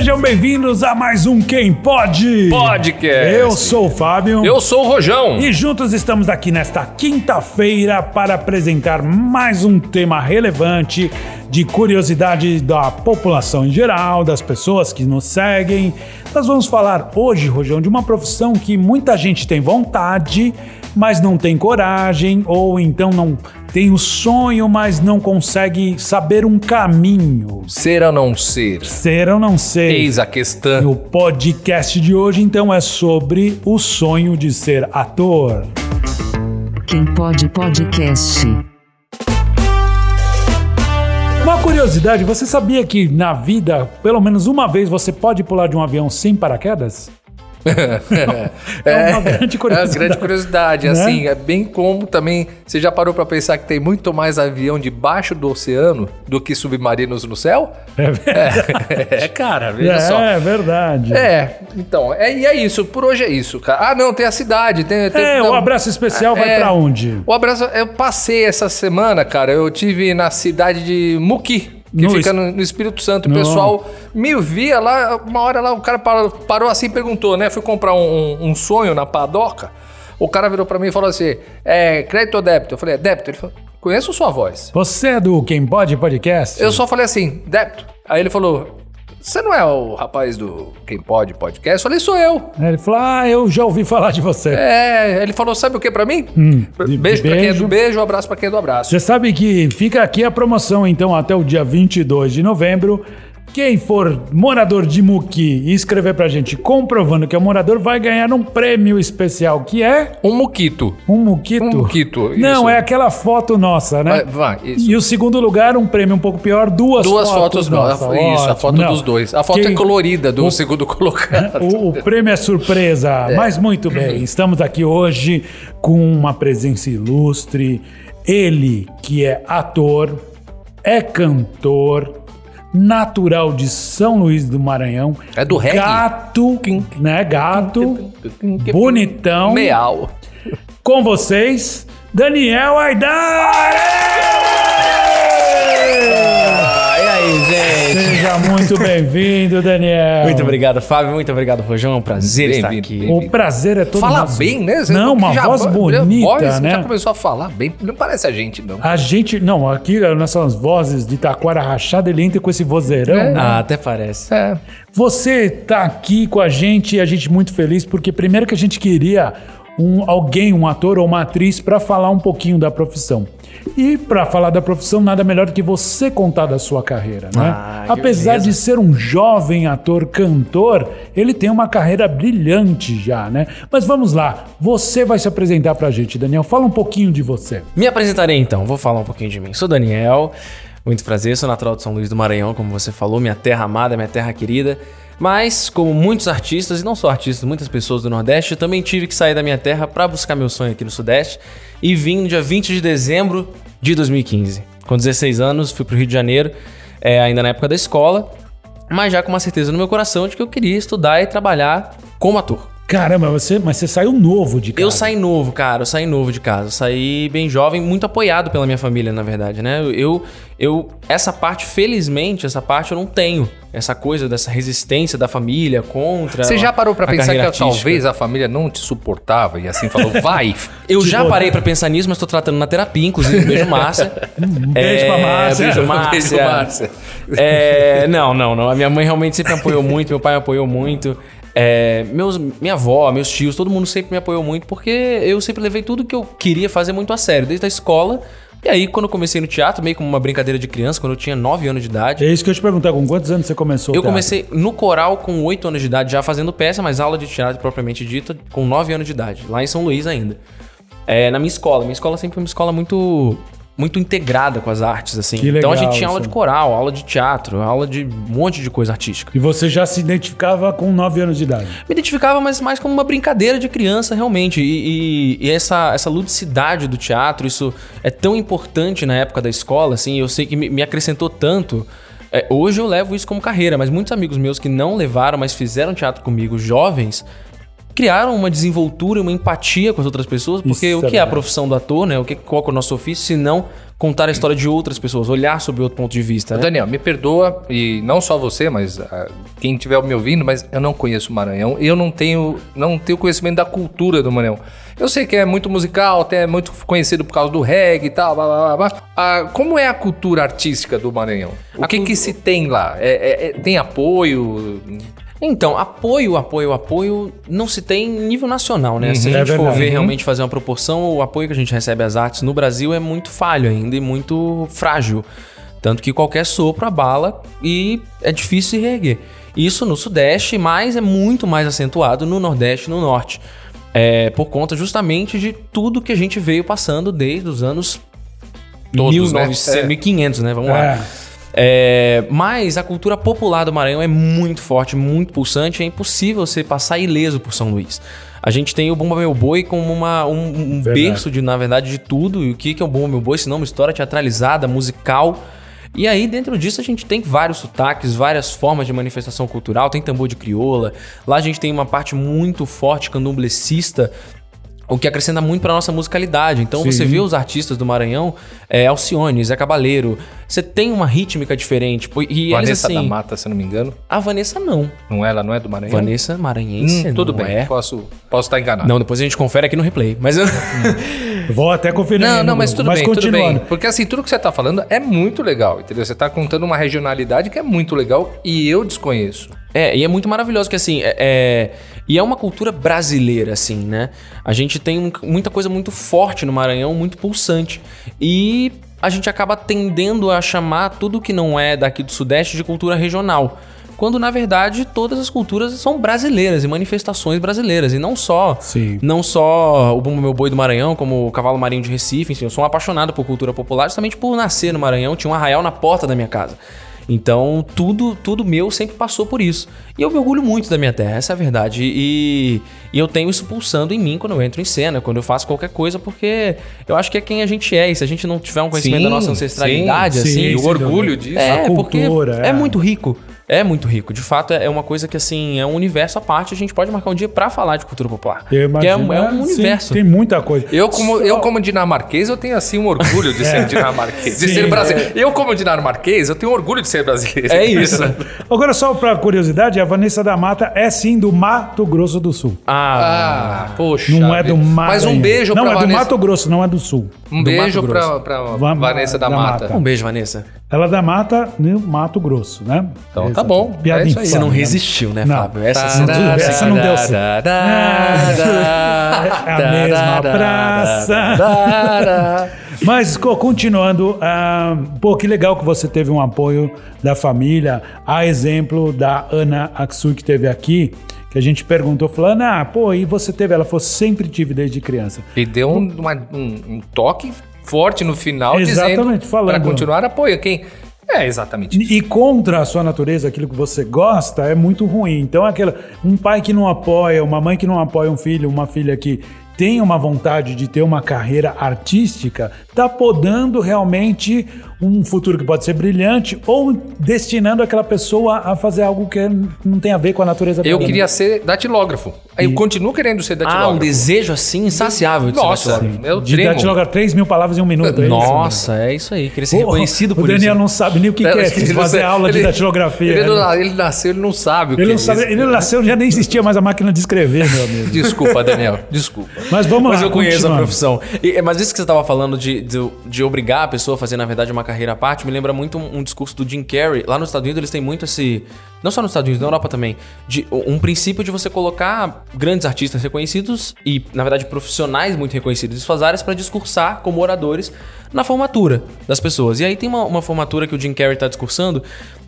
Sejam bem-vindos a mais um Quem Pode Podcast. Eu sou o Fábio. Eu sou o Rojão. E juntos estamos aqui nesta quinta-feira para apresentar mais um tema relevante de curiosidade da população em geral, das pessoas que nos seguem. Nós vamos falar hoje, Rojão, de uma profissão que muita gente tem vontade, mas não tem coragem, ou então não tem o sonho, mas não consegue saber um caminho. Ser ou não ser? Ser ou não ser? Eis a E questão. o podcast de hoje, então, é sobre o sonho de ser ator. Quem pode podcast. Uma curiosidade, você sabia que na vida, pelo menos uma vez, você pode pular de um avião sem paraquedas? É uma grande É uma curiosidade. grande curiosidade. Né? Assim, é bem como também. Você já parou pra pensar que tem muito mais avião debaixo do oceano do que submarinos no céu? É, verdade. É, cara, veja só. é verdade. É, então, é, e é isso. Por hoje é isso, cara. Ah, não, tem a cidade. Tem, tem, É, o abraço especial vai É. pra onde? O abraço, eu passei essa semana, cara. Eu tive na cidade de Muqui. Que No fica no, no Espírito Santo. O pessoal me via lá, uma hora lá, o cara parou, parou assim e perguntou, né? Fui comprar um, um- um sonho na padoca. O cara virou pra mim e falou assim: é crédito ou débito? Eu falei, é débito. Ele falou, conheço sua voz. Você é do Quem Pode Podcast? Eu só falei assim, débito. Aí ele falou: Você não é o rapaz do Quem Pode Podcast? Eu falei, sou eu. Aí Ele falou: Ah, eu já ouvi falar de você. É, ele falou, sabe o que pra mim? Hum, de- beijo de pra quem é beijo. do beijo, abraço pra quem é do abraço. Você sabe que fica aqui a promoção, então, até o dia 22 de novembro. Quem for morador de Muqui e escrever pra gente comprovando que é morador vai ganhar um prêmio especial, que é Um muquito. um muquito. Um muquito, Não, isso. é aquela foto nossa, né? Vai, vai, isso. E o segundo lugar, um prêmio um pouco pior, duas, Duas fotos, nossas. nossas. Isso, a Ótimo. foto Não. dos dois. A foto Quem- é colorida do o- segundo colocado. O, o prêmio é surpresa, mas muito bem. Estamos aqui hoje com uma presença ilustre. Ele, que é ator, é cantor, natural de São Luís do Maranhão. É do reggae? Gato, né? Gato, bonitão. Meal. Com vocês, Daniel Aidar! Gente? Seja muito bem-vindo, Daniel. Muito obrigado, Fábio. Muito obrigado, Rojão. É um prazer estar aqui. O prazer é todo Fala nosso. bem, né? Você Não, uma já- voz bonita, voz, né? Já começou a falar bem. Não parece a gente, não. A gente, não, aqui as nossas vozes de taquara rachada, ele entra com esse vozeirão. É. né? Ah, até parece. É. Você tá aqui com a gente e a gente muito feliz, porque primeiro que a gente queria um, alguém, um ator ou uma atriz, para falar um pouquinho da profissão. E para falar da profissão, nada melhor do que você contar da sua carreira, né? Ah, Apesar de ser um jovem ator cantor, ele tem uma carreira brilhante já, né? Mas vamos lá, você vai se apresentar pra gente, Daniel. Fala um pouquinho de você. Me apresentarei então, vou falar um pouquinho de mim. Sou Daniel, muito prazer, sou natural de São Luís do Maranhão, como você falou, minha terra amada, minha terra querida. Mas, como muitos artistas, e não só artistas, muitas pessoas do Nordeste, eu também tive que sair da minha terra para buscar meu sonho aqui no Sudeste. E vim no dia 20 de dezembro de 2015. Com 16 anos, fui pro Rio de Janeiro, é, ainda na época da escola, mas já com uma certeza no meu coração de que eu queria estudar e trabalhar como ator. Caramba, você, mas você saiu novo de casa. Eu saí novo, cara. Eu saí novo de casa. Eu saí bem jovem, muito apoiado pela minha família, na verdade, né? Eu, eu, essa parte, felizmente, essa parte eu não tenho. Essa coisa dessa resistência da família contra. Você já parou pra a pensar que artística. talvez a família não te suportava e assim falou, vai. Eu já parei pra pensar nisso, mas tô tratando na terapia, inclusive. Beijo, Márcia. Um beijo pra Márcia. Beijo, Beijo, Márcia. Márcia. É, não, não, não. A minha mãe realmente sempre me apoiou muito, meu pai me apoiou muito. É, meus, minha avó, meus tios, todo mundo sempre me apoiou muito, porque eu sempre levei tudo que eu queria fazer muito a sério, desde a escola. E aí, quando eu comecei no teatro, meio como uma brincadeira de criança, quando eu tinha 9 anos de idade, É isso que eu te perguntar, com quantos anos você começou? eu comecei no coral com 8 anos de idade, já fazendo peça, mas aula de teatro propriamente dita, com 9 anos de idade, lá em São Luís ainda. É, na minha escola. Minha escola sempre foi uma escola muito muito integrada com as artes, assim. Que então a legal gente tinha aula isso. de coral, aula de teatro, aula de um monte de coisa artística. E você já se identificava com 9 anos de idade. Me identificava mas mais como uma brincadeira de criança, realmente. E, e- e essa, essa ludicidade do teatro, isso é tão importante na época da escola, assim, eu sei que me, me acrescentou tanto. É, hoje eu levo isso como carreira, mas muitos amigos meus que não levaram, mas fizeram teatro comigo, jovens, criar uma desenvoltura, uma empatia com as outras pessoas, porque Isso o é que é a verdade. profissão do ator, né? O que, qual que é o nosso ofício, se não contar a história de outras pessoas, olhar sobre outro ponto de vista, né? Daniel, me perdoa, e não só você, mas ah, quem estiver me ouvindo, mas eu não conheço o Maranhão. Eu não tenho, não tenho conhecimento da cultura do Maranhão. Eu sei que é muito musical, até é muito conhecido por causa do reggae e tal, blá, blá, blá, blá. Ah, como é a cultura artística do Maranhão? O A que, que se tem lá? É- é- é- tem apoio? Então, apoio, apoio, apoio não se tem em nível nacional, né? Se a É gente for verdade. ver Uhum. realmente fazer uma proporção, o apoio que a gente recebe às artes no Brasil é muito falho ainda e muito frágil. Tanto que qualquer sopro abala e é difícil se reerguer. Isso no Sudeste, mas é muito mais acentuado no Nordeste e no Norte. É, por conta justamente de tudo que a gente veio passando desde os anos Todos, 1900, né? É. 1500, né? Vamos lá. É. Mas a cultura popular do Maranhão é muito forte, muito pulsante, é impossível você passar ileso por São Luís. A gente tem o Bumba Meu Boi como uma, um, um berço, de, na verdade, de tudo. E o que é o Bumba Meu Boi, senão uma história teatralizada, musical. E aí, dentro disso, a gente tem vários sotaques, várias formas de manifestação cultural. Tem tambor de crioula. Lá a gente tem uma parte muito forte candomblecista, o que acrescenta muito para nossa musicalidade. Então Sim. você vê os artistas do Maranhão, é, Alcione, Zé Cabaleiro, você tem uma rítmica diferente. E eles Vanessa assim. da Mata, se não me engano. A Vanessa não. Não é? Ela não é do Maranhão? Vanessa Maranhense. Hum, tudo bem, É. posso, posso estar enganado. Não, depois a gente confere aqui no replay. Mas eu... Vou até conferir. Não, não, mas tudo bem, tudo continuando. bem. Porque assim, tudo que você tá falando é muito legal, entendeu? Você tá contando uma regionalidade que é muito legal e eu desconheço. É, e é muito maravilhoso que assim, é, é- e é uma cultura brasileira, assim, né? A gente tem muita coisa muito forte no Maranhão, muito pulsante. E a gente acaba tendendo a chamar tudo que não é daqui do Sudeste de cultura regional. Quando, na verdade, todas as culturas são brasileiras e manifestações brasileiras. E não só Sim. não só o Bumbo Meu Boi do Maranhão, como o Cavalo Marinho de Recife. Enfim, eu sou um apaixonado por cultura popular, justamente por nascer no Maranhão. Tinha um arraial na porta da minha casa. Então, tudo, tudo meu sempre passou por isso. E eu me orgulho muito da minha terra, essa é a verdade. E, e eu tenho isso pulsando em mim quando eu entro em cena, quando eu faço qualquer coisa, porque eu acho que é quem a gente é. E se a gente não tiver um conhecimento Sim, da nossa ancestralidade, sim, assim. sim, E o orgulho disso. É, A porque cultura, é. é. muito rico. É muito rico. De fato, é uma coisa que, assim, é um universo à parte. A gente pode marcar um dia pra falar de cultura popular. Eu é, um- imagino, é um sim, universo. tem muita coisa. Eu como, Só- eu, como dinamarquês, eu tenho assim um orgulho de ser dinamarquês, de Sim, ser brasileiro. Eu, como dinamarquês, eu tenho orgulho de ser brasileiro. É isso. Agora, só pra curiosidade, a Vanessa da Mata é sim do Mato Grosso do Sul. Ah, Ah, poxa. Não é do. Maranhão. Mas um beijo Não, pra é do Vanessa. Mato Grosso, não é do Sul. Um do beijo Mato Va- Vanessa da, da Mata. Mata. um beijo, Vanessa. Ela é da Mata no Mato Grosso, né? Então tá Exato. bom, Piada é isso aí. infame, Você não né? resistiu, né, Não. Fábio? Essa, Essa não- essa não deu certo. É a mesma praça. Mas, co- continuando, ah, pô, que legal que você teve um apoio da família. A exemplo da Ana Aksui, que teve aqui, que a gente perguntou, falando, ah, pô, e você teve? Ela falou, sempre tive desde criança. E deu um, uma- um- um toque forte no final, Exatamente, dizendo falando. para continuar apoio. Quem? É exatamente isso. E contra a sua natureza, aquilo que você gosta, é muito ruim. Então, aquela, um pai que não apoia, uma mãe que não apoia um filho, uma filha que tem uma vontade de ter uma carreira artística, tá podando realmente um futuro que pode ser brilhante ou destinando aquela pessoa a fazer algo que não tem a ver com a natureza Eu queria ser datilógrafo. Eu continuo querendo ser datilógrafo. Ah, um desejo assim insaciável de ser Nossa, datilógrafo. eu De tremo. datilogar 3 mil palavras em um minuto. é isso? Nossa, é isso aí. Queria ser reconhecido por o Daniel isso. não sabe nem o que, que é Ele não fazer sabe- aula de ele- datilografia. Ele, né? não- ele nasceu, ele não sabe o que Ele é não sabe, isso. ele nasceu, já nem existia mais a máquina de escrever, meu amigo. Desculpa, Daniel. Desculpa. Mas vamos Mas lá. eu conheço a profissão. E- mas isso que você estava falando de, de, de obrigar a pessoa a fazer, na verdade, uma carreira à parte, me lembra muito um, um discurso do Jim Carrey. Lá nos Estados Unidos eles têm muito esse. Não só nos Estados Unidos, na Europa também. De um princípio de você colocar grandes artistas reconhecidos e, na verdade, profissionais muito reconhecidos em suas áreas para discursar como oradores na formatura das pessoas. E aí tem uma, uma formatura que o Jim Carrey tá discursando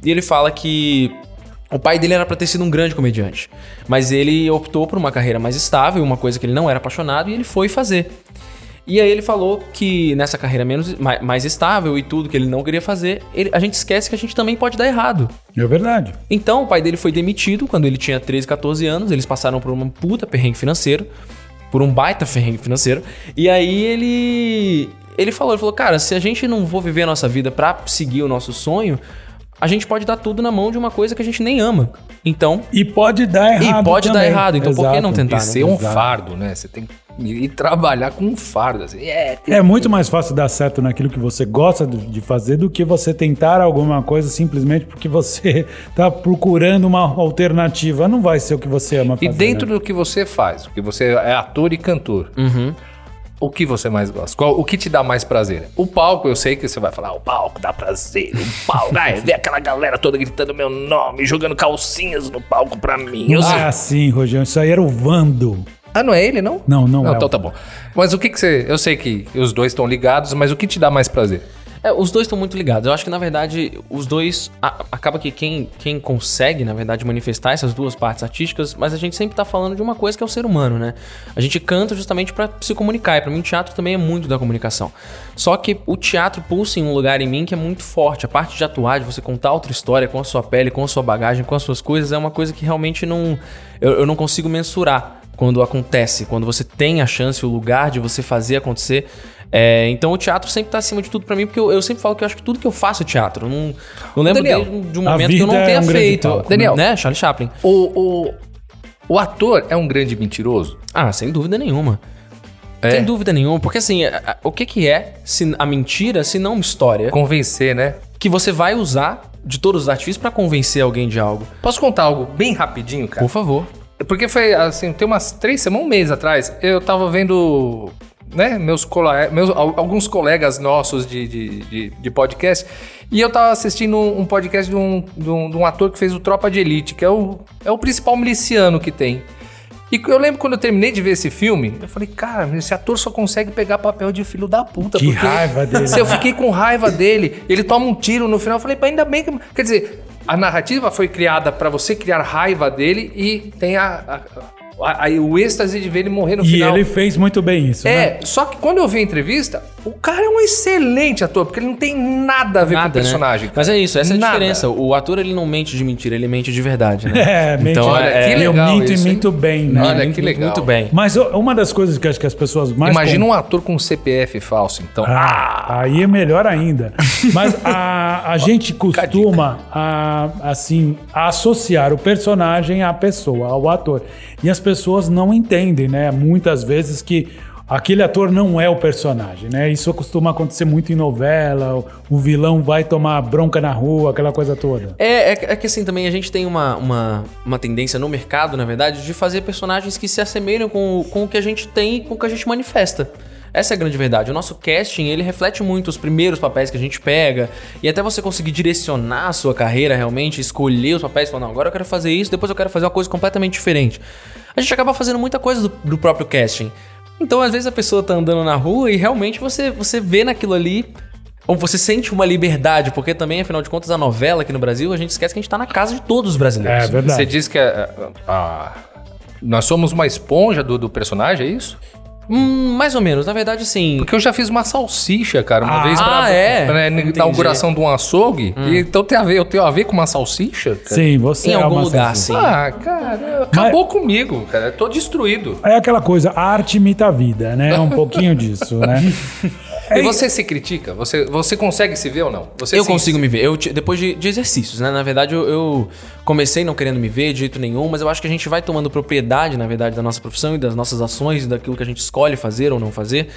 e ele fala que o pai dele era pra ter sido um grande comediante, mas ele optou por uma carreira mais estável, uma coisa que ele não era apaixonado e ele foi fazer. E aí ele falou que nessa carreira menos mais, mais estável e tudo que ele não queria fazer, ele- a gente esquece que a gente também pode dar errado. É verdade. Então o pai dele foi demitido quando ele tinha 13, 14 anos, eles passaram por um puta perrengue financeiro, por um baita perrengue financeiro, e aí ele ele falou, ele falou, cara, se a gente não for viver a nossa vida pra seguir o nosso sonho, a gente pode dar tudo na mão de uma coisa que a gente nem ama. Então, E pode dar errado. e pode dar também. errado. Então, por que não Exato. tentar? E né? ser um Exato. fardo, né? Você tem que ir trabalhar com um fardo. Assim. É, tem- É muito mais fácil dar certo naquilo que você gosta de fazer do que você tentar alguma coisa simplesmente porque você tá procurando uma alternativa. Não vai ser o que você ama E fazer. dentro né? do que você faz, que você é ator e cantor, Uhum. O que você mais gosta? Qual- o que te dá mais prazer? O palco, eu sei que você vai falar, "Ah, o palco dá prazer, o palco, ai, ver aquela galera toda gritando meu nome, jogando calcinhas no palco pra mim. Eu Não sei. assim, Rogério. Isso aí era o Vando. Ah, não é ele, não? Não, não, é. então tá bom. Mas o que que você... Eu sei que os dois estão ligados, mas o que te dá mais prazer? É, os dois estão muito ligados. Eu acho que, na verdade, os dois. a- acaba que quem, quem consegue, na verdade, manifestar essas duas partes artísticas, mas a gente sempre tá falando de uma coisa que é o ser humano, né? A gente canta justamente pra se comunicar. E pra mim, o teatro também é muito da comunicação. Só que o teatro pulsa em um lugar em mim que é muito forte. A parte de atuar, de você contar outra história com a sua pele, com a sua bagagem, com as suas coisas, é uma coisa que realmente não. Eu, eu não consigo mensurar quando acontece, quando você tem a chance, o lugar de você fazer acontecer. É, então o teatro sempre tá acima de tudo pra mim, porque eu, eu sempre falo que eu acho que tudo que eu faço é teatro. Não, não lembro Daniel, de, de um momento que eu não é tenha um grande feito. palco, Daniel. né? Charlie Chaplin. O, o, o ator é um grande mentiroso? Ah, sem dúvida nenhuma. É. Sem dúvida nenhuma. Porque assim, a- a- o que que é se- a mentira se não uma história Convencer, né? que você vai usar de todos os artifícios pra convencer alguém de algo? Posso contar algo bem rapidinho, cara? Por favor. Porque foi assim, tem umas três semanas, um mês atrás, eu tava vendo, né, meus, cole- meus al- alguns colegas nossos de, de, de, de podcast, e eu tava assistindo um, podcast de um, de, um, de um ator que fez o Tropa de Elite, que é o, é o principal miliciano que tem. E eu lembro quando eu terminei de ver esse filme, eu falei, cara, esse ator só consegue pegar papel de filho da puta. Que porque raiva dele, Se eu fiquei com raiva dele, ele toma um tiro no final, eu falei, ainda bem que. Quer dizer, a narrativa foi criada pra você criar raiva dele e tem a, a- a- a- o êxtase de ver ele morrer no E final. ele fez muito bem isso, né? É, só que quando eu vi a entrevista, o cara é um excelente ator, porque ele não tem nada a ver com o Nada, né? personagem. Mas é isso, essa é a Nada. diferença. O ator, ele não mente de mentira, ele mente de verdade, né? É, mente, Então, olha, é, que eu legal minto isso, e hein? minto bem, né? Olha, muito, que legal. Muito bem. Mas uma das coisas que eu acho que as pessoas mais Imagina com- um ator com CPF falso, então. Ah, aí é melhor ainda. Mas a, a gente costuma, a, assim, associar o personagem à pessoa, ao ator. E as pessoas não entendem, né? Muitas vezes que aquele ator não é o personagem, né? Isso costuma acontecer muito em novela. O, vilão vai tomar bronca na rua, aquela coisa toda. É, é, é que assim, também a gente tem uma, uma, uma tendência no mercado, na verdade, de fazer personagens que se assemelham com, com o que a gente tem e com o que a gente manifesta. Essa é a grande verdade. O nosso casting, ele reflete muito os primeiros papéis que a gente pega. E até você conseguir direcionar a sua carreira realmente, escolher os papéis, falar, não, agora eu quero fazer isso, depois eu quero fazer uma coisa completamente diferente. A gente acaba fazendo muita coisa do, do próprio casting. Então, às vezes, a pessoa tá andando na rua e realmente você, você vê naquilo ali ou você sente uma liberdade, porque também, afinal de contas, a novela aqui no Brasil, a gente esquece que a gente tá na casa de todos os brasileiros. É verdade. Você diz que a- a- a- nós somos uma esponja do, do personagem, é isso? Hum, mais ou menos, na verdade, sim. Porque eu já fiz uma salsicha, cara, uma Ah, vez pra, é? pra. Hum. inauguração de um açougue. E, então tem a ver, eu tenho a ver com uma salsicha? cara? Sim, você Em é algum uma lugar, sensação. sim. Ah, cara, acabou comigo, cara. Eu tô destruído. É aquela coisa, a arte imita a vida, né? É um pouquinho disso, né? E você se critica? Você, você consegue se ver ou não? Você eu se- consigo me ver. Eu, depois de, de exercícios, né? Na verdade, eu, eu comecei não querendo me ver de jeito nenhum, mas eu acho que a gente vai tomando propriedade, na verdade, da nossa profissão e das nossas ações, e daquilo que a gente escolhe fazer ou não fazer.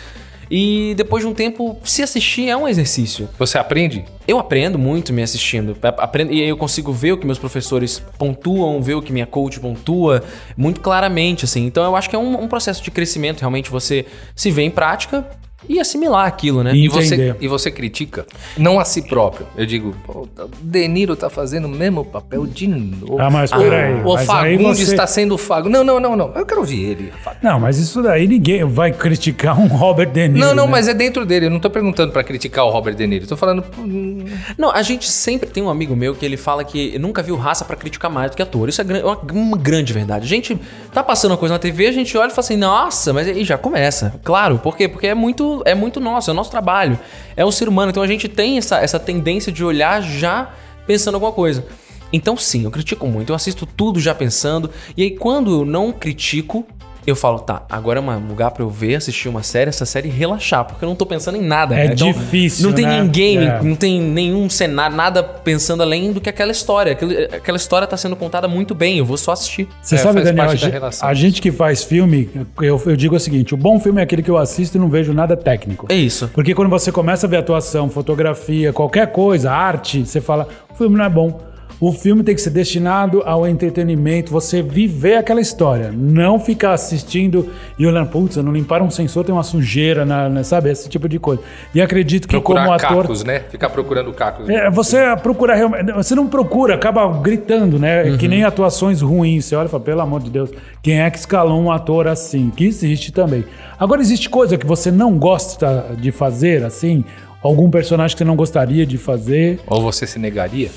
E depois de um tempo, se assistir é um exercício. Você aprende? Eu aprendo muito me assistindo. Aprendo, e aí eu consigo ver o que meus professores pontuam, ver o que minha coach pontua muito claramente, assim. Então eu acho que é um, um processo de crescimento, realmente, você se vê em prática e assimilar aquilo, né? E- E você, e você critica? Não a si próprio. Eu digo, "Pô, o De Niro tá fazendo o mesmo papel de novo. Ah, mas peraí, O mas Fagundes você- está sendo Fago. Não, não, não, não. Eu quero ouvir ele. Fagundes. Não, mas isso daí ninguém vai criticar um Robert De Niro. Não, não, né? mas é dentro dele. Eu não tô perguntando pra criticar o Robert De Niro. Eu tô falando. hum, Não, a gente sempre tem um amigo meu que ele fala que nunca viu raça pra criticar mais do que ator. Isso é gran- uma, uma grande verdade. A gente tá passando uma coisa na TV, a gente olha e fala assim, nossa, mas aí já começa. Claro, por quê? Porque é muito, é muito nosso, é o nosso trabalho. É um ser humano, então a gente tem essa, essa tendência de olhar já pensando alguma coisa. Então sim, eu critico muito, eu assisto tudo já pensando. E aí quando eu não critico, eu falo, tá, agora é um lugar pra eu ver, assistir uma série, essa série e relaxar, porque eu não tô pensando em nada. É né? difícil, Não tem né? ninguém, É. não tem nenhum cenário, nada pensando além do que aquela história. Aquele- aquela história tá sendo contada muito bem, eu vou só assistir. Você É, sabe, Daniel, a da a gente que faz filme, eu, eu digo o seguinte: o bom filme é aquele que eu assisto e não vejo nada técnico. É isso. Porque quando você começa a ver atuação, fotografia, qualquer coisa, arte, você fala, o filme não é bom. O filme tem que ser destinado ao entretenimento, você viver aquela história, não ficar assistindo e olhando, putz, não limparam um sensor, tem uma sujeira, na, na- sabe? Esse tipo de coisa. E acredito que Procurar como ator. cacos, né? Ficar procurando cacos. É, você procura realmente. Você não procura, acaba gritando, né? Uhum. Que nem atuações ruins. Você olha e fala, pelo amor de Deus, quem é que escalou um ator assim? Que existe também. Agora, existe coisa que você não gosta de fazer, assim? Algum personagem que você não gostaria de fazer? Ou você se negaria?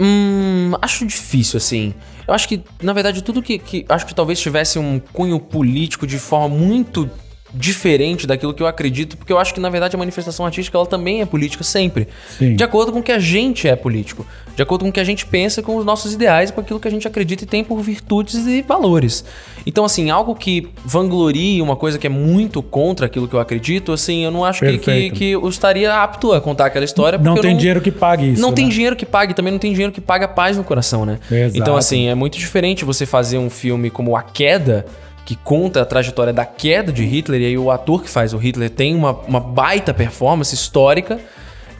Hum, acho difícil, assim. Eu acho que, na verdade, tudo que, que. Acho que talvez tivesse um cunho político de forma muito diferente daquilo que eu acredito, porque eu acho que, na verdade, a manifestação artística ela também é política sempre. Sim. De acordo com o que a gente é político. De acordo com o que a gente pensa, com os nossos ideais, com aquilo que a gente acredita e tem por virtudes e valores. Então, assim, algo que vanglorie uma coisa que é muito contra aquilo que eu acredito, assim, eu não acho que, que, que eu estaria apto a contar aquela história. Não tem dinheiro que pague isso. não tem né? dinheiro que pague, também não tem dinheiro que pague a paz no coração, né? Exato. Então, assim, é muito diferente você fazer um filme como A Queda, que conta a trajetória da queda de Hitler, e aí o ator que faz o Hitler tem uma, uma baita performance histórica.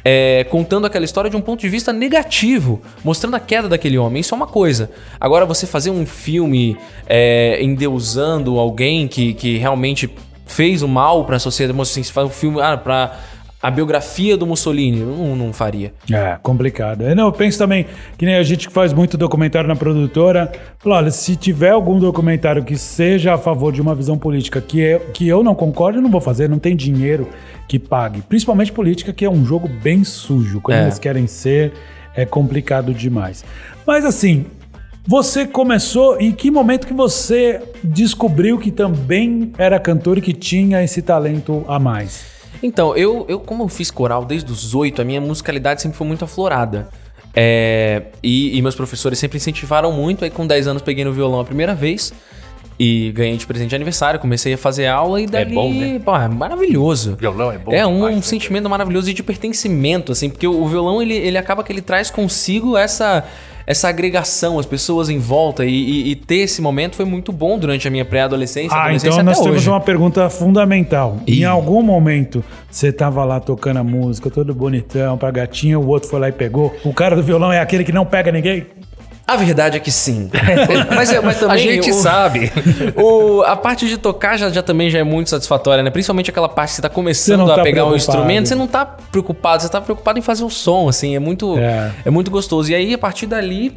é, contando aquela história de um ponto de vista negativo, mostrando a queda daquele homem. Isso é uma coisa. Agora, você fazer um filme é, endeusando alguém que, que realmente fez o mal pra sociedade, assim, se faz um filme ah, pra a biografia do Mussolini, não, não faria. É, complicado. Eu, não, eu penso também, que nem a gente que faz muito documentário na produtora, fala, olha, se tiver algum documentário que seja a favor de uma visão política que eu, que eu não concordo, eu não vou fazer, não tem dinheiro que pague. Principalmente política, que é um jogo bem sujo. Quando É. eles querem ser, é complicado demais. Mas assim, você começou, em que momento que você descobriu que também era cantor e que tinha esse talento a mais? Então, eu, eu como eu fiz coral desde os oito, a minha musicalidade sempre foi muito aflorada. É, e, e meus professores sempre incentivaram muito. Aí, com 10 anos, peguei no violão a primeira vez e ganhei de presente de aniversário. Comecei a fazer aula e dali. bom, né? pô, é maravilhoso. Violão é bom É um, demais, né? sentimento maravilhoso e de pertencimento, assim, porque o, o violão ele, ele acaba que ele traz consigo essa. Essa agregação, as pessoas em volta e, e- e ter esse momento foi muito bom durante a minha pré-adolescência. Ah, adolescência então nós temos hoje. uma pergunta fundamental. Ih. Em algum momento você tava lá tocando a música, todo bonitão, pra gatinha, o outro foi lá e pegou. O cara do violão é aquele que não pega ninguém? A verdade é que sim. mas, é- mas também A gente o- sabe. O, a parte de tocar já, já também já é muito satisfatória, né? Principalmente aquela parte que você tá começando a tá pegar um preocupado. instrumento, você não tá preocupado, você tá preocupado em fazer o som, assim, é muito, É. é. muito gostoso. E aí, a partir dali,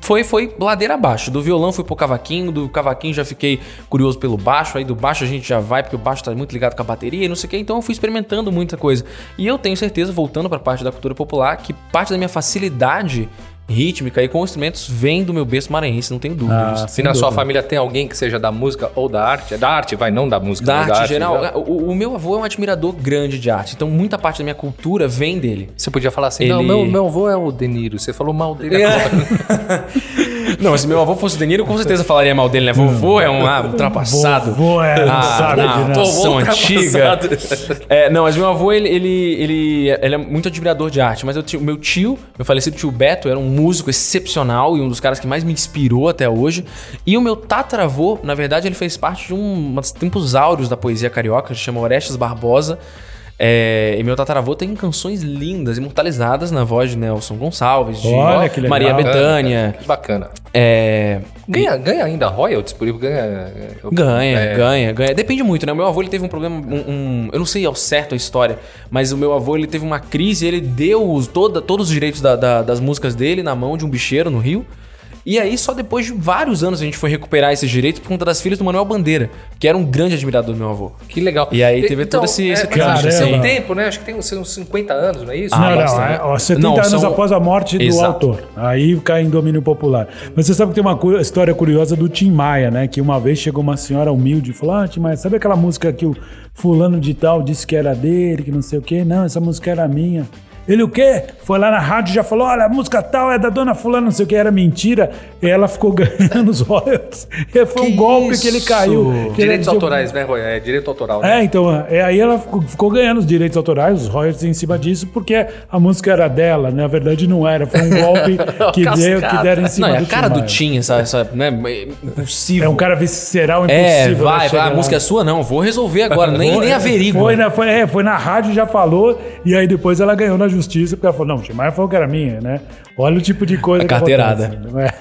foi, foi ladeira abaixo. Do violão fui pro cavaquinho, do cavaquinho já fiquei curioso pelo baixo, aí do baixo a gente já vai, porque o baixo tá muito ligado com a bateria e não sei o que, então eu fui experimentando muita coisa. E eu tenho certeza, voltando pra parte da cultura popular, que parte da minha facilidade rítmica e com instrumentos vem do meu berço maranhense, não tenho dúvida Ah. Se na sua família tem alguém que seja da música ou da arte, é da arte, vai, não da música. Da mas arte geral, geral. o, o meu avô é um admirador grande de arte, então muita parte da minha cultura vem dele. Você podia falar assim, Ele- não, meu, meu avô é o De Niro. Você falou mal dele agora. Não, se meu avô fosse o De Niro, com certeza falaria mal dele, né? Vovô é um ah, ultrapassado. Vovô é, ah, na de nada. tradição Vovô antiga. É, não, mas meu avô, ele, ele, ele, ele é muito admirador de arte. Mas o meu tio, meu falecido tio Beto, era um músico excepcional e um dos caras que mais me inspirou até hoje. E o meu tataravô, na verdade, ele fez parte de um, uns tempos áureos da poesia carioca, que chama Orestes Barbosa. É, e meu tataravô tem canções lindas, imortalizadas na voz de Nelson Gonçalves, de Olha que legal. Maria Bethânia. Que bacana. É, Ganha, ganha ainda royalties por isso? Ganha. Ganha, É, ganha, ganha. Depende muito, né? O meu avô ele teve um problema, um, um- eu não sei ao certo a história, mas o meu avô ele teve uma crise, ele deu os, toda, todos os direitos da- da- das músicas dele na mão de um bicheiro no Rio. E aí, só depois de vários anos a gente foi recuperar esses direitos por conta das filhas do Manuel Bandeira, que era um grande admirador do meu avô. Que legal. E aí teve todo esse- esse é, trânsito, mas assim. Tem um tempo, né? Acho que tem uns, uns 50 anos, não é isso? Ah, não, não, é, ó, 70 Não, anos são- após a morte do Exato. autor. Aí cai em domínio popular. Mas você sabe que tem uma cu- história curiosa do Tim Maia, né? Que uma vez chegou uma senhora humilde e falou: Ah, Tim Maia, sabe aquela música que o fulano de tal disse que era dele, que não sei o quê? Não, essa música era minha. Ele o quê? Foi lá na rádio e já falou: olha, a música tal é da dona Fulana, não sei o que, era mentira. E ela ficou ganhando os royalties. E foi um Que golpe que ele isso? caiu. que ele Direitos tinha- autorais, né, Roy? É direito autoral. né? É, então, é, aí ela ficou, ficou ganhando os direitos autorais, os royalties em cima disso, porque a música era dela, né? Na verdade não era, foi um golpe que, deu, que deram em cima Não, é a cara do Tim essa, essa né? Impossível. É um cara visceral É, impossível. né, vai, vai, a lá. música é sua? Não, vou resolver agora, nem, nem averiguo. Foi na, foi, é, foi na rádio, já falou, e aí depois ela ganhou na justiça, porque ela falou, não, o Tim Maia falou que era minha, né? Olha o tipo de coisa A que carteirada. acontece, não é?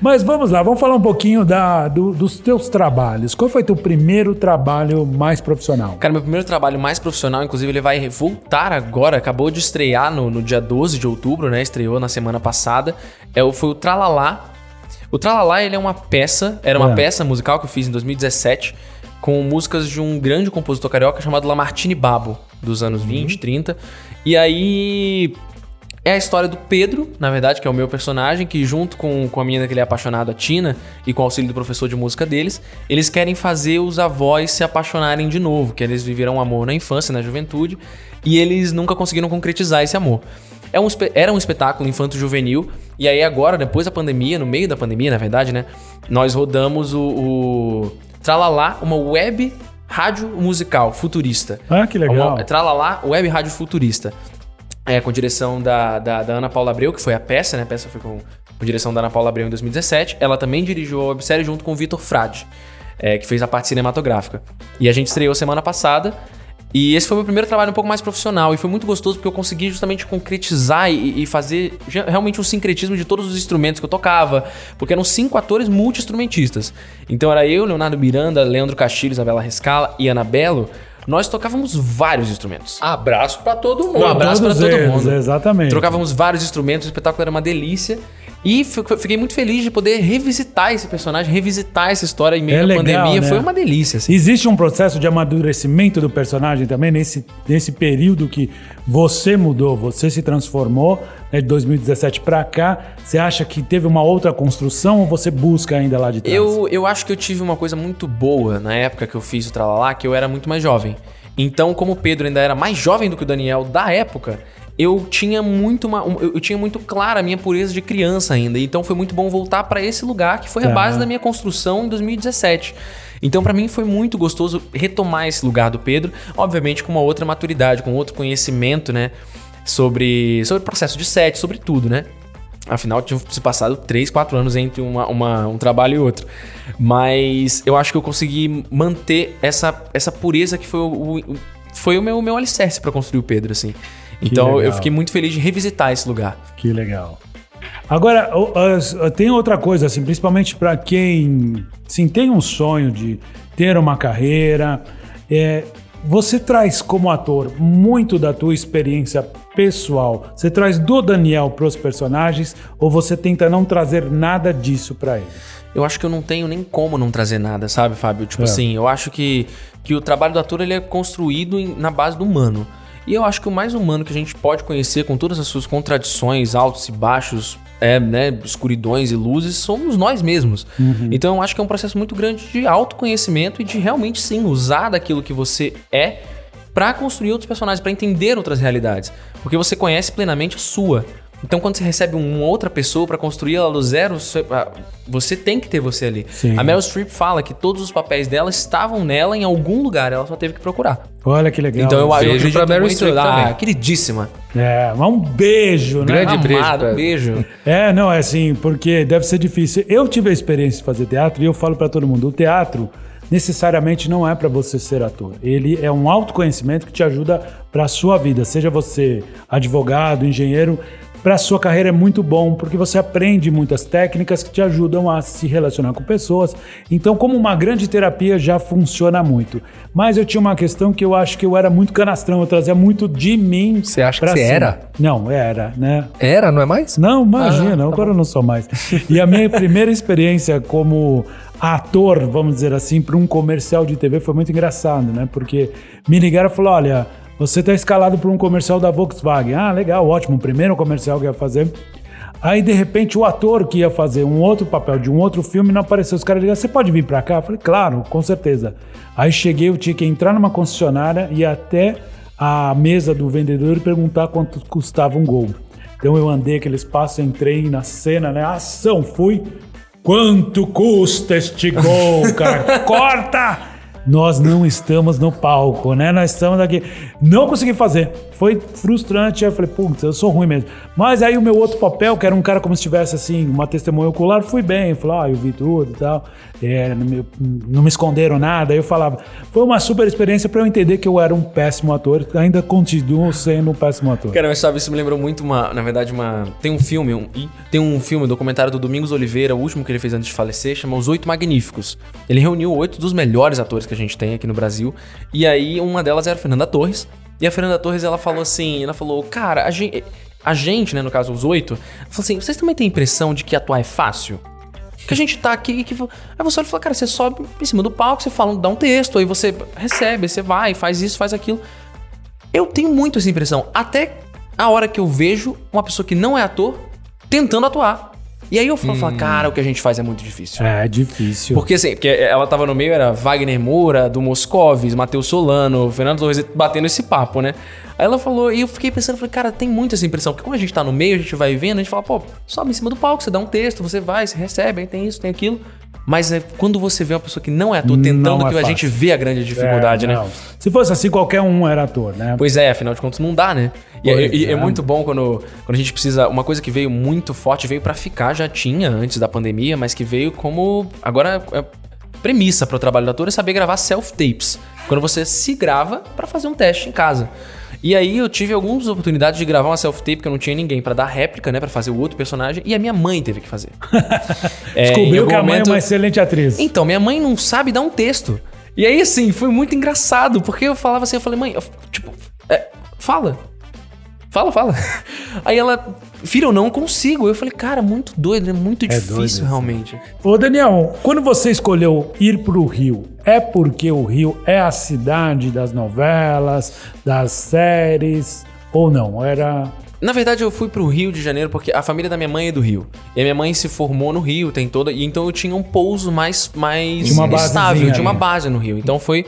Mas vamos lá, vamos falar um pouquinho da, do- dos teus trabalhos. Qual foi teu primeiro trabalho mais profissional? Cara, meu primeiro trabalho mais profissional, inclusive, ele vai voltar agora. Acabou de estrear no, no dia 12 de outubro, né? Estreou na semana passada. É, o- foi o Tralalá. O Tralalá, ele é uma peça, era uma É. peça musical que eu fiz em 2017, com músicas de um grande compositor carioca chamado Lamartine Babo, dos anos 20, 30. E aí. É a história do Pedro, na verdade, que é o meu personagem, que junto com, com a menina que ele é apaixonado, a Tina, e com o auxílio do professor de música deles, eles querem fazer os avós se apaixonarem de novo, que eles viveram amor na infância, na juventude, e eles nunca conseguiram concretizar esse amor. É um, era um espetáculo infanto-juvenil, e aí agora, depois da pandemia, no meio da pandemia, na verdade, né, nós rodamos o, o Tralalá, uma web rádio musical futurista. Ah, que legal. Uma, Tralalá, web rádio futurista. É, com direção da, da, da Ana Paula Abreu, que foi a peça, né? A peça foi com, com direção da Ana Paula Abreu em 2017. Ela também dirigiu a websérie junto com o Vitor Frade, é, que fez a parte cinematográfica. E a gente estreou semana passada. E esse foi o meu primeiro trabalho um pouco mais profissional. E foi muito gostoso porque eu consegui justamente concretizar e, e fazer realmente um sincretismo de todos os instrumentos que eu tocava. Porque eram cinco atores multi-instrumentistas. Então era eu, Leonardo Miranda, Leandro Castilho, Isabela Rescala e Ana Belo. Nós tocávamos vários instrumentos. Abraço pra todo mundo. Um abraço pra Todos todo mundo. Exatamente. Trocávamos vários instrumentos, o espetáculo era uma delícia. E fi- fiquei muito feliz de poder revisitar esse personagem, revisitar essa história em meio É à legal, pandemia. né? Foi uma delícia. assim. Existe um processo de amadurecimento do personagem também nesse, nesse período que você mudou, você se transformou né, de 2017 pra cá. Você acha que teve uma outra construção ou você busca ainda lá de trás? Eu, eu acho que eu tive uma coisa muito boa na época que eu fiz o Tralalá, que eu era muito mais jovem. Então, como o Pedro ainda era mais jovem do que o Daniel da época, eu tinha muito uma, um- eu tinha muito clara a minha pureza de criança ainda. Então foi muito bom voltar pra esse lugar que foi a base da minha construção em 2017. Então pra mim foi muito gostoso retomar esse lugar do Pedro, obviamente com uma outra maturidade, com outro conhecimento, né, sobre sobre o processo de set, sobre tudo, né? Afinal, tinham se passado 3, 4 anos entre uma- uma- um trabalho e outro. Mas eu acho que eu consegui manter essa, essa pureza que foi o, o- foi o meu, meu alicerce pra construir o Pedro, assim. Então eu fiquei muito feliz de revisitar esse lugar. Que legal. Agora, tem outra coisa, assim, principalmente para quem sim, tem um sonho de ter uma carreira. é, você traz como ator muito da tua experiência pessoal. Você traz do Daniel para os personagens ou você tenta não trazer nada disso para ele? Eu acho que eu não tenho nem como não trazer nada, sabe, Fábio? Tipo É. assim, eu acho que, que o trabalho do ator ele é construído em- na base do humano. E eu acho que o mais humano que a gente pode conhecer, com todas as suas contradições, altos e baixos, é, né, escuridões e luzes, somos nós mesmos. Então eu acho que é um processo muito grande de autoconhecimento e de realmente sim usar daquilo que você é pra construir outros personagens, pra entender outras realidades, porque você conhece plenamente a sua. Então, quando você recebe uma outra pessoa pra construir ela do zero, você, ah, você tem que ter você ali. Sim. A Meryl Streep fala que todos os papéis dela estavam nela em algum lugar, ela só teve que procurar. Olha que legal. Então, eu, eu Beijo acredito pra Meryl Streep ah, também. queridíssima. É, mas um beijo, né? Grande beijo Amado, pra um beijo. É, não, é assim, porque deve ser difícil. Eu tive a experiência de fazer teatro e eu falo pra todo mundo, o teatro necessariamente não é pra você ser ator. Ele é um autoconhecimento que te ajuda pra sua vida, seja você advogado, engenheiro, Pra sua carreira é muito bom, porque você aprende muitas técnicas que te ajudam a se relacionar com pessoas. Então, como uma grande terapia, já funciona muito. Mas eu tinha uma questão que eu acho que eu era muito canastrão, eu trazia muito de mim. Você acha que você cima. era? Não, era, né? Era, não é mais? Não, imagina, Ah, tá agora eu não sou mais. E a minha primeira experiência como ator, vamos dizer assim, para um comercial de TV foi muito engraçado, né? Porque me ligaram e falaram: olha, você está escalado para um comercial da Volkswagen. Ah, legal, ótimo, o primeiro comercial que eu ia fazer. Aí, de repente, o ator que ia fazer um outro papel de um outro filme não apareceu. Os caras ligaram, você pode vir para cá? Eu falei, claro, com certeza. Aí cheguei, eu tinha que entrar numa concessionária e até a mesa do vendedor e perguntar quanto custava um gol. Então eu andei aquele espaço, entrei na cena, né? Ação, fui. Quanto custa este gol, cara? Corta! Nós não estamos no palco, né? Nós estamos aqui. Não consegui fazer. Foi frustrante. Aí eu falei, putz, eu sou ruim mesmo. Mas aí o meu outro papel, que era um cara como se tivesse assim, uma testemunha ocular, fui bem. Falei, ah, eu vi tudo e tal. É, não, me, não me esconderam nada. Aí eu falava, foi uma super experiência para eu entender que eu era um péssimo ator. Ainda continuo sendo um péssimo ator. Cara, mas sabe, isso me lembrou muito uma, na verdade, uma. Tem um filme, um, tem um filme, um documentário do Domingos Oliveira, o último que ele fez antes de falecer, chama Os Oito Magníficos. Ele reuniu oito dos melhores atores que a gente tem aqui no Brasil. E aí, uma delas era a Fernanda Torres. E a Fernanda Torres, ela falou assim, ela falou, cara, a gente, a gente, né, no caso os oito, falou assim, vocês também têm a impressão de que atuar é fácil? Que a gente tá aqui que. Aí você olha e fala, cara, você sobe em cima do palco, você fala, dá um texto, aí você recebe, você vai, faz isso, faz aquilo. Eu tenho muito essa impressão. Até a hora que eu vejo uma pessoa que não é ator tentando atuar. E aí eu falo, falo, cara, o que a gente faz é muito difícil. É difícil. Porque assim, porque ela tava no meio, era Wagner Moura, do Moscovis, Matheus Solano, Fernando Torres, batendo esse papo, né? Aí ela falou, e eu fiquei pensando, falei, cara, tem muito essa impressão, porque quando a gente tá no meio, a gente vai vendo, a gente fala, pô, sobe em cima do palco, você dá um texto, você vai, você recebe, aí tem isso, tem aquilo. Mas é quando você vê uma pessoa que não é ator tentando, é que a gente vê a grande dificuldade, É, né? Se fosse assim, qualquer um era ator, né? Pois é, afinal de contas não dá, né? E, Pois e é. é. muito bom quando, quando a gente precisa. Uma coisa que veio muito forte, veio pra ficar, já tinha antes da pandemia, mas que veio como. Agora é premissa para o trabalho do ator é saber gravar self-tapes. Quando você se grava pra fazer um teste em casa. E aí eu tive algumas oportunidades de gravar uma self-tape que eu não tinha ninguém pra dar réplica, né? Pra fazer o outro personagem. E a minha mãe teve que fazer. É, Descobriu que a mãe momento- é uma excelente atriz. então, minha mãe não sabe dar um texto. E aí, assim, foi muito engraçado, porque eu falava assim, eu falei, mãe, eu- tipo, é, fala. Fala, fala. Aí ela, filho, eu não consigo. Eu falei, cara, muito doido, é muito doido difícil, isso. realmente. Ô Daniel, quando você escolheu ir pro Rio, é porque o Rio é a cidade das novelas, das séries, ou não? Era. Na verdade, eu fui pro Rio de Janeiro porque a família da minha mãe é do Rio. E a minha mãe se formou no Rio, tem toda. E então eu tinha um pouso mais, mais estável, tinha uma base no Rio. Então foi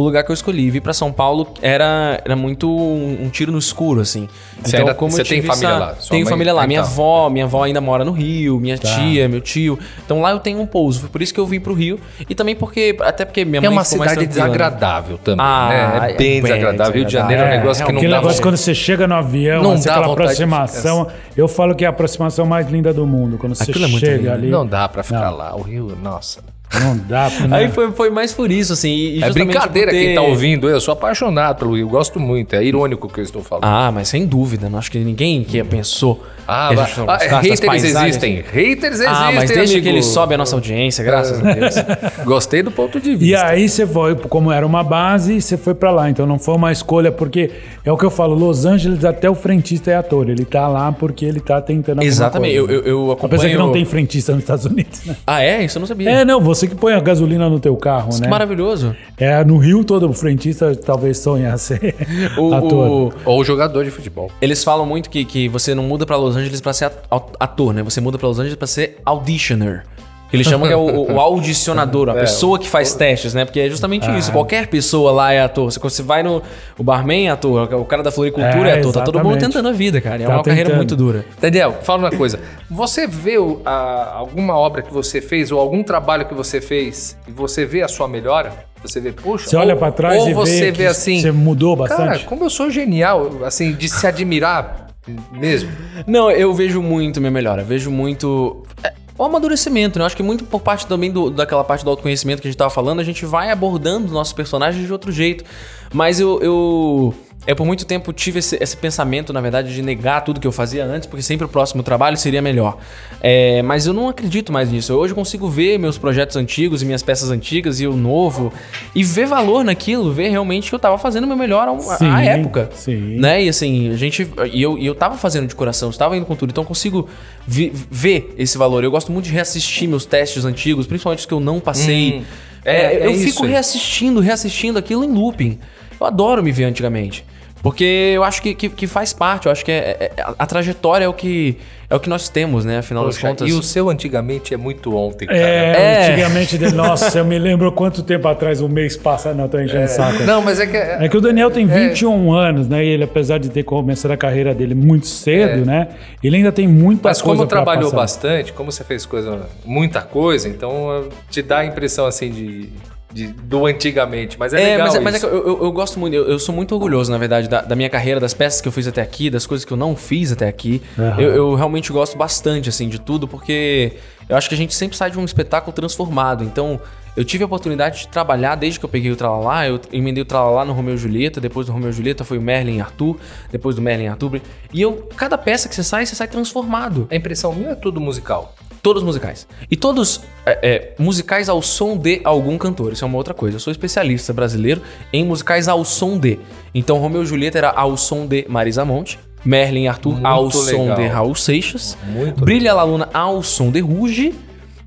o lugar que eu escolhi. Vir pra São Paulo era, era muito um, um tiro no escuro, assim. Você então, ainda- você tem família lá? Sua Tenho mãe- família lá. Ah, Minha então. avó, minha avó ainda mora no Rio, minha Tá. tia, meu tio. Então lá eu tenho um pouso. Foi por isso que eu vim pro Rio. E também porque. Até porque minha É mãe uma ficou mais cidade né? desagradável também, Ah, né? É é bem bem desagradável. Rio de Janeiro é um É, negócio que é, não aquele dá negócio quando você chega no avião, Não assim, dá aquela aproximação. Eu falo que é a aproximação mais linda do mundo. Quando você Aquilo é chega lindo. ali. Não dá pra ficar lá. O Rio, nossa. Não dá pra. Aí foi, foi mais por isso, assim. É brincadeira ter- quem tá ouvindo. Eu sou apaixonado pelo Rio. Gosto muito. É irônico o que eu estou falando. Ah, mas sem dúvida. Não acho que ninguém que pensou. Ah, que a vai- gente não ah, haters paisagens. existem. Haters existem, Ah, mas deixa amigo. que ele sobe a nossa audiência, graças a Deus. Gostei do ponto de E vista. aí você foi, como era uma base, você foi pra lá. Então não foi uma escolha, porque é o que eu falo, Los Angeles até o frentista é ator. Ele tá lá porque ele tá tentando Exatamente. Eu, coisa. eu, eu acompanho... Apesar que não tem frentista nos Estados Unidos, né? Ah, é? Isso eu não sabia. É, não, você que põe a gasolina no teu carro, Que né? maravilhoso. É, no Rio todo frentista talvez sonhe a ser O- ator. o- Ou jogador de futebol. Eles falam muito que, que você não muda pra Los Angeles pra ser at- ator, né? Você muda pra Los Angeles pra ser auditioner. Que eles chamam que é o, o audicionador, a É, pessoa que faz testes, né? Porque é justamente isso. Qualquer pessoa lá é ator. Se você vai no. O barman é ator, o cara da floricultura é, É, ator. Tá todo mundo exatamente. tentando a vida, cara. É Tá uma carreira tentando. muito dura. Daniel, fala uma coisa. Você vê o- a- alguma obra que você fez ou algum trabalho que você fez e você vê a sua melhora? Você vê, puxa. Você olha pra trás ou e você vê vê que assim. você mudou bastante? Cara, como eu sou genial, assim, de se admirar mesmo. Não, eu vejo muito minha melhora. Vejo muito. é, O amadurecimento, né? Eu acho que muito por parte também do, daquela parte do autoconhecimento que a gente tava falando, a gente vai abordando os nossos personagens de outro jeito. Mas eu. eu... Eu por muito tempo tive esse, esse pensamento, na verdade, de negar tudo que eu fazia antes, porque sempre o próximo trabalho seria melhor. É, mas eu não acredito mais nisso. Eu hoje consigo ver meus projetos antigos e minhas peças antigas e o novo e ver valor naquilo, ver realmente que eu tava fazendo o meu melhor à- Sim, à época. sim. Né? E assim, a gente. E eu, e eu tava fazendo de coração, estava indo com tudo, então eu consigo vi- ver esse valor. Eu gosto muito de reassistir meus testes antigos, principalmente os que eu não passei. Hum, É, é- é eu isso fico aí. reassistindo, reassistindo aquilo em looping. Eu adoro me ver antigamente. Porque eu acho que, que, que faz parte, eu acho que é, é- a, a trajetória é o que é o que nós temos, né? Afinal das Poxa, contas. e o seu antigamente é muito ontem, cara. É, É. antigamente dele, nossa, eu me lembro quanto tempo atrás, um mês passado, não, tô enchendo o saco. Não, mas é que. é- É que o Daniel tem 21 anos, né? E ele, apesar de ter começado a carreira dele muito cedo, né? Ele ainda tem muita É. Mas coisa como pra trabalhou passar. bastante, como você fez coisa, muita coisa, então te dá a impressão assim de, de- do antigamente. Mas é, É, legal mas, é- mas é que eu, eu- eu gosto muito, eu, eu sou muito orgulhoso, na verdade, da, da minha carreira, das peças que eu fiz até aqui, das coisas que eu não fiz até aqui. Aham. Eu, eu realmente gosto bastante, assim, de tudo, porque eu acho que a gente sempre sai de um espetáculo transformado. Então, eu tive a oportunidade de trabalhar desde que eu peguei o Tralalá, eu emendei o Tralalá no Romeu e Julieta, depois do Romeu e Julieta foi o Merlin e Arthur, depois do Merlin e Arthur. E eu, cada peça que você sai, você sai transformado. A impressão minha é tudo musical. Todos musicais. E todos é, é, musicais ao som de algum cantor. Isso é uma outra coisa. Eu sou especialista brasileiro em musicais ao som de. Então, Romeu e Julieta era ao som de Marisa Monte. Merlin e Arthur Muito ao som legal. de Raul Seixas. Muito Brilha La Luna ao som de Ruge.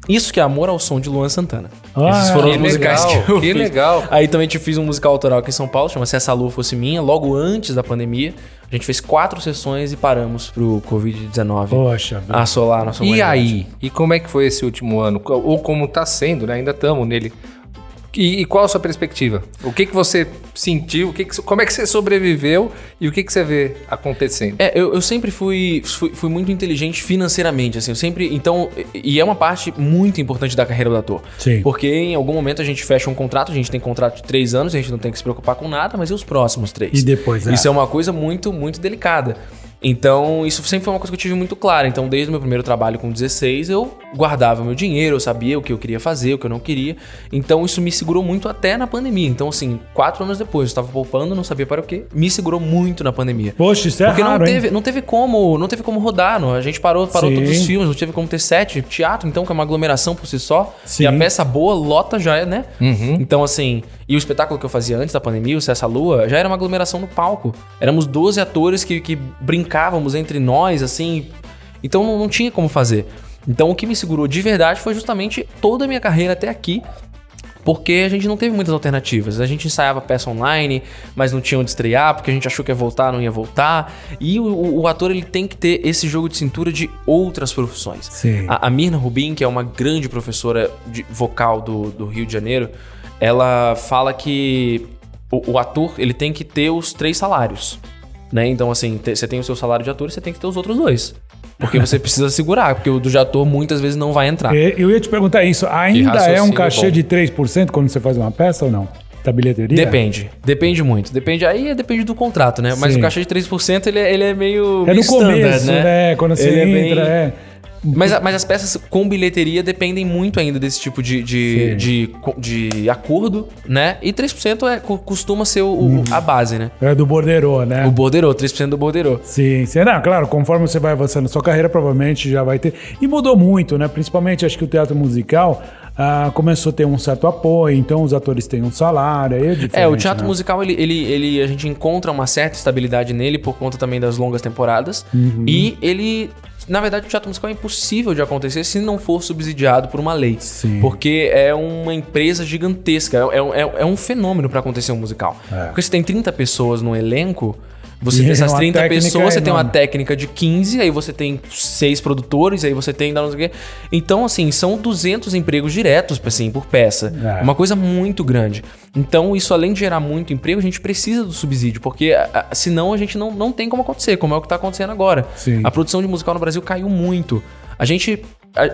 Isso que é amor ao som de Luan Santana. Ah, Esses foram os musicais legal, que eu que fiz. legal. Aí também te fiz um musical autoral aqui em São Paulo, chama Se Essa Lua Fosse Minha, logo antes da pandemia. A gente fez quatro sessões e paramos pro Covid-19 Poxa, velho. assolar a nossa E humanidade. aí? E como é que foi esse último ano? Ou como tá sendo, né? Ainda estamos nele. E, e qual a sua perspectiva? O que, que você sentiu? O que que- como é que você sobreviveu? E o que, que você vê acontecendo? É, eu, eu sempre fui, fui, fui muito inteligente financeiramente, assim, eu sempre, então, e é uma parte muito importante da carreira do ator. Sim. Porque em algum momento a gente fecha um contrato, a gente tem contrato de três anos, a gente não tem que se preocupar com nada, mas e os próximos três? E depois, é. Isso é uma coisa muito, muito delicada. Então, isso sempre foi uma coisa que eu tive muito clara. Então, desde o meu primeiro trabalho com 16, eu guardava meu dinheiro, eu sabia o que eu queria fazer, o que eu não queria. Então, isso me segurou muito até na pandemia. Então, assim, quatro anos depois, eu estava poupando, não sabia para o quê. Me segurou muito na pandemia. Poxa, isso é Porque raro, não, hein? teve, não teve como, não teve como rodar, não. A gente parou, parou Sim. todos os filmes, não teve como ter sete, teatro, então, que é uma aglomeração por si só. Sim. E a peça boa lota já é, né? Então, assim, e o espetáculo que eu fazia antes da pandemia, o Cessa Lua, já era uma aglomeração no palco. Éramos 12 atores que, que brincávamos entre nós, assim. Então não, não tinha como fazer. Então o que me segurou de verdade foi justamente toda a minha carreira até aqui. Porque a gente não teve muitas alternativas. A gente ensaiava peça online, mas não tinha onde estrear, porque a gente achou que ia voltar, não ia voltar. E o, o- ator ele tem que ter esse jogo de cintura de outras profissões. Sim. A, a Mirna Rubin, que é uma grande professora de vocal do, do Rio de Janeiro, ela fala que o, o ator ele tem que ter os três salários. Né? Então, assim, você tem o seu salário de ator e você tem que ter os outros dois. Porque você precisa segurar, porque o do de ator muitas vezes não vai entrar. É, Eu ia te perguntar isso. Ainda é um raciocínio cachê bom. de 3% quando você faz uma peça ou não? Da bilheteria? Depende, depende muito. Depende, aí depende do contrato, né? Mas Sim. o cachê de 3% ele, é- ele é meio. É meio no standard, começo, né? Quando você Ele é entra, bem- é. Mas, mas as peças com bilheteria dependem muito ainda desse tipo de, de, de, de acordo, né? E 3% é, co- costuma ser o- o- a base, né? É do borderô, né? O borderô, 3% do borderô. Sim, sim. Não, claro, conforme você vai avançando na sua carreira, provavelmente já vai ter. E mudou muito, né? Principalmente acho que o teatro musical ah, começou a ter um certo apoio, então os atores têm um salário. Aí é, É, o teatro né? musical, ele, ele, ele, a gente encontra uma certa estabilidade nele por conta também das longas temporadas. Uhum. E ele. Na verdade, o teatro musical é impossível de acontecer se não for subsidiado por uma lei. Sim. Porque é uma empresa gigantesca. É, é- é um fenômeno para acontecer um musical. É. Porque você tem 30 pessoas no elenco. Você E tem essas uma 30 técnica pessoas, você tem uma técnica de 15, aí você tem seis produtores, aí você tem. não sei o quê. Então, assim, são 200 empregos diretos, assim, por peça. É. Uma coisa muito grande. Então, isso além de gerar muito emprego, a gente precisa do subsídio, porque a- a- senão a gente não, não tem como acontecer, como é o que está acontecendo agora. Sim. A produção de musical no Brasil caiu muito. A gente.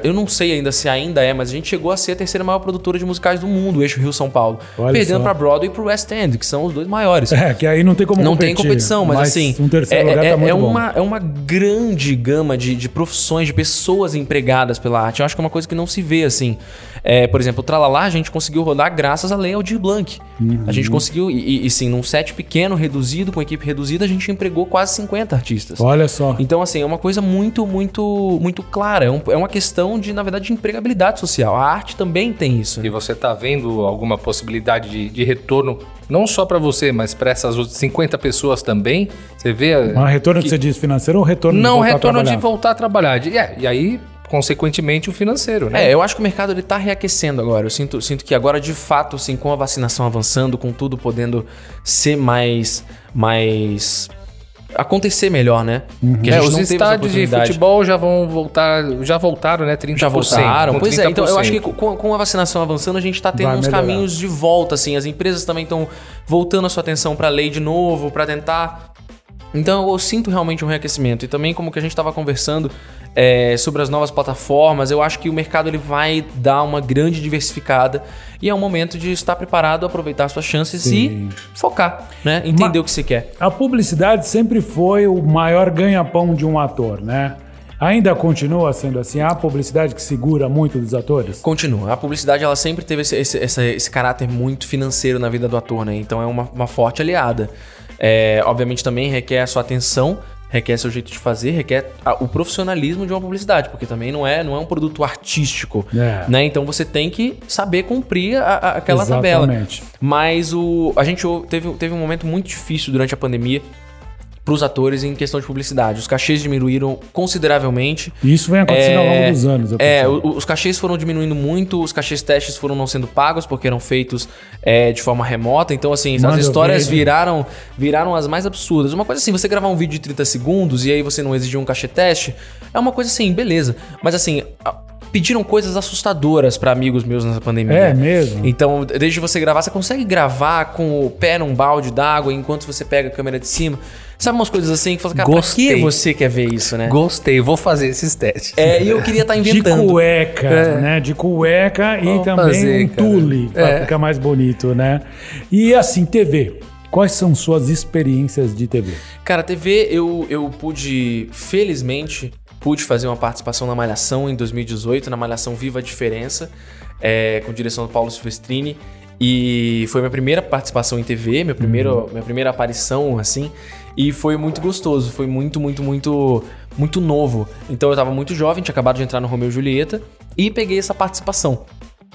Eu não sei ainda se ainda é, mas a gente chegou a ser a terceira maior produtora de musicais do mundo, o eixo Rio-São Paulo. Olha perdendo para Broadway e pro West End, que são os dois maiores. É, que aí não tem como Não competir. tem competição, mas, assim. Um terceiro é, lugar é- tá muito é bom. uma, é uma grande gama de, de profissões, de pessoas empregadas pela arte. Eu acho que é uma coisa que não se vê assim. É, por exemplo, o Tralalá a gente conseguiu rodar graças à Lei Aldir Blanc. A gente conseguiu, e, e- sim, num set pequeno, reduzido, com equipe reduzida, a gente empregou quase 50 artistas. Olha só. Então, assim, é uma coisa muito, muito, muito clara. É, um- é uma questão de, na verdade, de empregabilidade social. A arte também tem isso. né? E você tá vendo alguma possibilidade de, de retorno, não só para você, mas para essas outras 50 pessoas também? Você vê. Um retorno que, você diz financeiro ou retorno de Não, voltar a retorno de trabalhar? voltar a trabalhar. De- é, e aí consequentemente, o financeiro, né? É, eu acho que o mercado ele tá reaquecendo agora. Eu sinto, sinto que agora, de fato, assim, com a vacinação avançando, com tudo podendo ser mais. mais. acontecer melhor, né? Porque É, os estádios de futebol já vão voltar, já voltaram, né? 30%. Já voltaram. Pois é, então eu acho que 30%. com, com a vacinação avançando, a gente tá tendo Vai uns melhorar. caminhos de volta, assim. As empresas também estão voltando a sua atenção pra lei de novo, pra tentar. Então eu sinto realmente um reaquecimento. E também, como que a gente estava conversando é, sobre as novas plataformas, eu acho que o mercado ele vai dar uma grande diversificada. E é um momento de estar preparado, aproveitar suas chances Sim. e focar, né? Entender Ma- o que você quer. A publicidade sempre foi o maior ganha-pão de um ator, né? Ainda continua sendo assim? A publicidade que segura muito dos atores? Continua. A publicidade ela sempre teve esse, esse, esse- esse caráter muito financeiro na vida do ator, né? Então é uma, uma forte aliada. É, obviamente também requer a sua atenção, requer seu jeito de fazer, requer a- o profissionalismo de uma publicidade, porque também não é, não é um produto artístico, É. né? Então você tem que saber cumprir a- a- aquela tabela. Exatamente. Mas o, a gente teve, teve um momento muito difícil durante a pandemia para os atores em questão de publicidade. Os cachês diminuíram consideravelmente. E Isso vem acontecendo ao longo dos anos. eu É, os cachês foram diminuindo muito, os cachês testes foram não sendo pagos porque eram feitos é, de forma remota. Então, assim, as histórias né? viraram, viraram as mais absurdas. Uma coisa assim, você gravar um vídeo de 30 segundos e aí você não exigiu um cachê teste, é uma coisa assim, beleza. Mas assim, pediram coisas assustadoras para amigos meus nessa pandemia. É mesmo? Então, desde você gravar, você consegue gravar com o pé num balde d'água enquanto você pega a câmera de cima. Sabe umas coisas assim que você fala, cara, pra que Gostei. você quer ver isso, né? Gostei, vou fazer esses testes. É, e eu queria estar De inventando. cueca, né? De cueca e Vamos também fazer, um cara. tule, pra É. ficar mais bonito, né? E assim, TV. Quais são suas experiências de TV? Cara, TV, eu, eu pude, felizmente, pude fazer uma participação na Malhação em 2018, na Malhação Viva a Diferença, é, com direção do Paulo Silvestrini. E foi minha primeira participação em TV, minha, primeiro, minha primeira aparição, assim. E foi muito gostoso, foi muito, muito, muito, muito novo. Então eu tava muito jovem, tinha acabado de entrar no Romeu e Julieta, e peguei essa participação.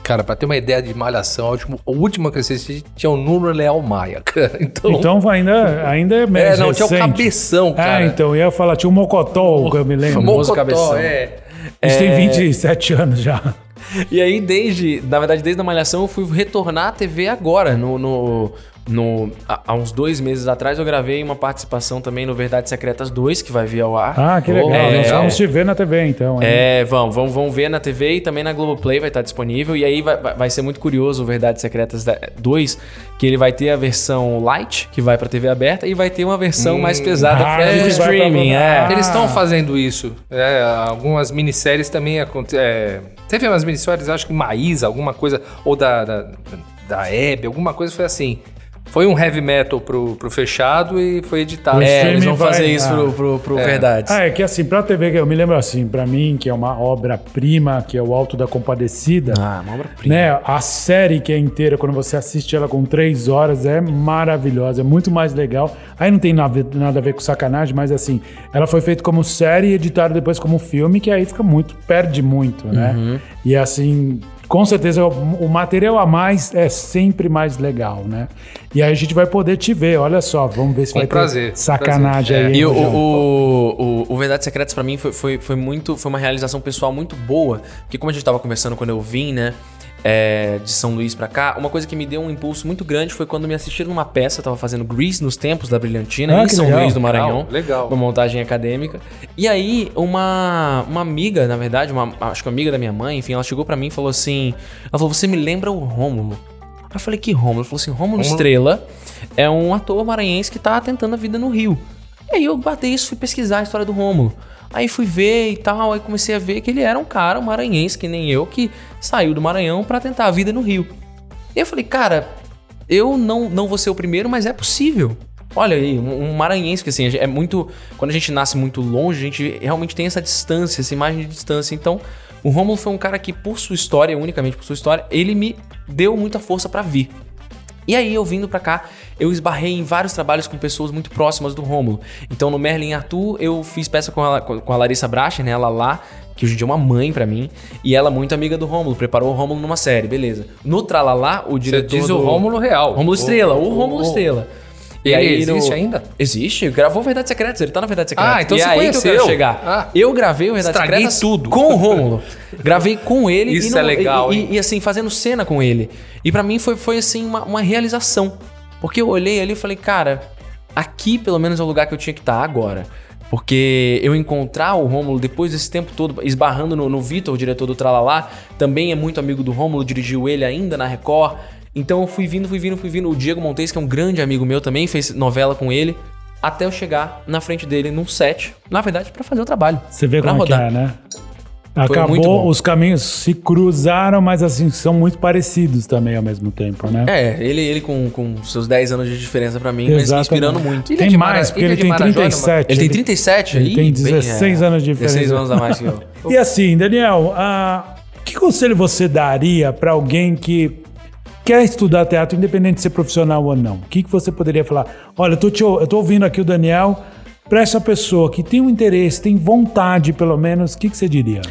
Cara, pra ter uma ideia de malhação, a última, a última que eu assisti tinha o Nuno Leal Maia, cara. Então, Então ainda, ainda é é, mais não, tinha o recente. cabeção, cara. Ah, então, eu ia falar, tinha o Mocotó, que eu me lembro. famoso Mocotó, cabeção. É. A gente tem 27 anos já. E aí, desde, na verdade, desde a Malhação, eu fui retornar à TV agora. No, no, no- há, há uns dois meses atrás, eu gravei uma participação também no Verdades Secretas 2, que vai vir ao ar. Ah, que legal. é, Nós é. vamos te ver na TV, então. hein? É, vão, vão, vão ver na TV e também na Globoplay vai estar disponível. E aí vai, vai ser muito curioso o Verdades Secretas da- 2, que ele vai ter a versão light, que vai pra TV aberta, e vai ter uma versão mais pesada ah, pra- streaming. É. Eles estão fazendo isso. É, algumas minisséries também acontecem. teve umas minisséries, acho que Maísa, alguma coisa, ou da, da, da Hebe, alguma coisa foi assim. Foi um heavy metal pro, pro fechado e foi editado. O É, eles vão fazer vai- isso ah. pro, pro, pro Verdades. Ah, é que assim, pra TV, que eu me lembro assim, pra mim, que é uma obra-prima, que é o Alto da Compadecida, Ah, uma obra-prima. né? A série que é inteira, quando você assiste ela com três horas, é maravilhosa, é muito mais legal. Aí não tem nada, nada a ver com sacanagem, mas assim, ela foi feita como série e editada depois como filme, que aí fica muito, perde muito, né? Uhum. E assim, com certeza o, material a mais é sempre mais legal, né? E aí a gente vai poder te ver, olha só, vamos ver se Com vai prazer, ter sacanagem prazer. aí. É. E o, o, o, o Verdades Secretas pra mim foi, foi, foi muito. Foi uma realização pessoal muito boa. Porque como a gente tava conversando quando eu vim, né? É, de São Luís pra cá, uma coisa que me deu um impulso muito grande foi quando me assistiram numa peça, eu tava fazendo Grease nos tempos da Brilhantina, Ah, em São legal. Luís do Maranhão. Legal, legal. Uma montagem acadêmica. E aí, uma, uma amiga, na verdade, uma, acho que uma amiga da minha mãe, enfim, ela chegou pra mim e falou assim: Ela falou, você me lembra o Rômulo. Aí eu falei, que Rômulo? Ela falou assim: Rômulo Estrela é um ator maranhense que tá tentando a vida no Rio. E aí eu batei isso, fui pesquisar a história do Rômulo. Aí fui ver e tal, aí comecei a ver que ele era um cara, um maranhense, que nem eu, que saiu do Maranhão pra tentar a vida no Rio. E eu falei, cara, eu não, não vou ser o primeiro, mas é possível. Olha aí, um, maranhense que assim, é muito. Quando a gente nasce muito longe, a gente realmente tem essa distância, essa imagem de distância. Então, o Rômulo foi um cara que, por sua história, unicamente por sua história, ele me deu muita força pra vir. E aí, eu vindo pra cá, eu esbarrei em vários trabalhos com pessoas muito próximas do Rômulo. Então, no Merlin Arthur, eu fiz peça com a, com a Larissa Bracher, né? Ela lá, que hoje em dia é uma mãe pra mim. E ela muito amiga do Rômulo, preparou o Rômulo numa série, beleza. No Tralalá, o Você diretor diz do... o Rômulo Real. Rômulo Estrela, o, Rômulo Estrela. E Ele aí, existe no- ainda? Existe, gravou Verdades Secretas, ele tá na Verdades Secretas. Ah, então e você aí que eu conheceu. quero chegar. Ah. Eu gravei o Verdades Estraguei Secretas tudo. com o Rômulo. gravei com ele. Isso e é legal, e, e, e, assim, fazendo cena com ele. E pra mim foi, foi assim, uma, uma realização. Porque eu olhei ali e falei, cara, aqui pelo menos é o lugar que eu tinha que estar agora. Porque eu encontrar o Rômulo depois desse tempo todo, esbarrando no, no Vitor, o diretor do Tralalá, também é muito amigo do Rômulo, dirigiu ele ainda na Record. Então eu fui vindo, fui vindo, fui vindo. O Diego Montes, que é um grande amigo meu também, fez novela com ele. Até eu chegar na frente dele num set, na verdade, pra fazer o trabalho. Você vê como que rodar. é, né? Acabou, os caminhos se cruzaram, mas assim, são muito parecidos também ao mesmo tempo, né? É, ele, ele com, com seus 10 anos de diferença pra mim, mas me Exatamente. inspirando muito. Tem mais, Mara- porque ele de tem Marajó, 37. Ele tem 37 ele aí? tem bem, 16 anos de diferença. 16 anos a mais que eu. E assim, Daniel, ah, que conselho você daria pra alguém que quer estudar teatro, independente de ser profissional ou não? O que, que você poderia falar? Olha, eu tô, te, eu tô ouvindo aqui o Daniel. Pra essa pessoa que tem um interesse, tem vontade, pelo menos, o que, que você diria?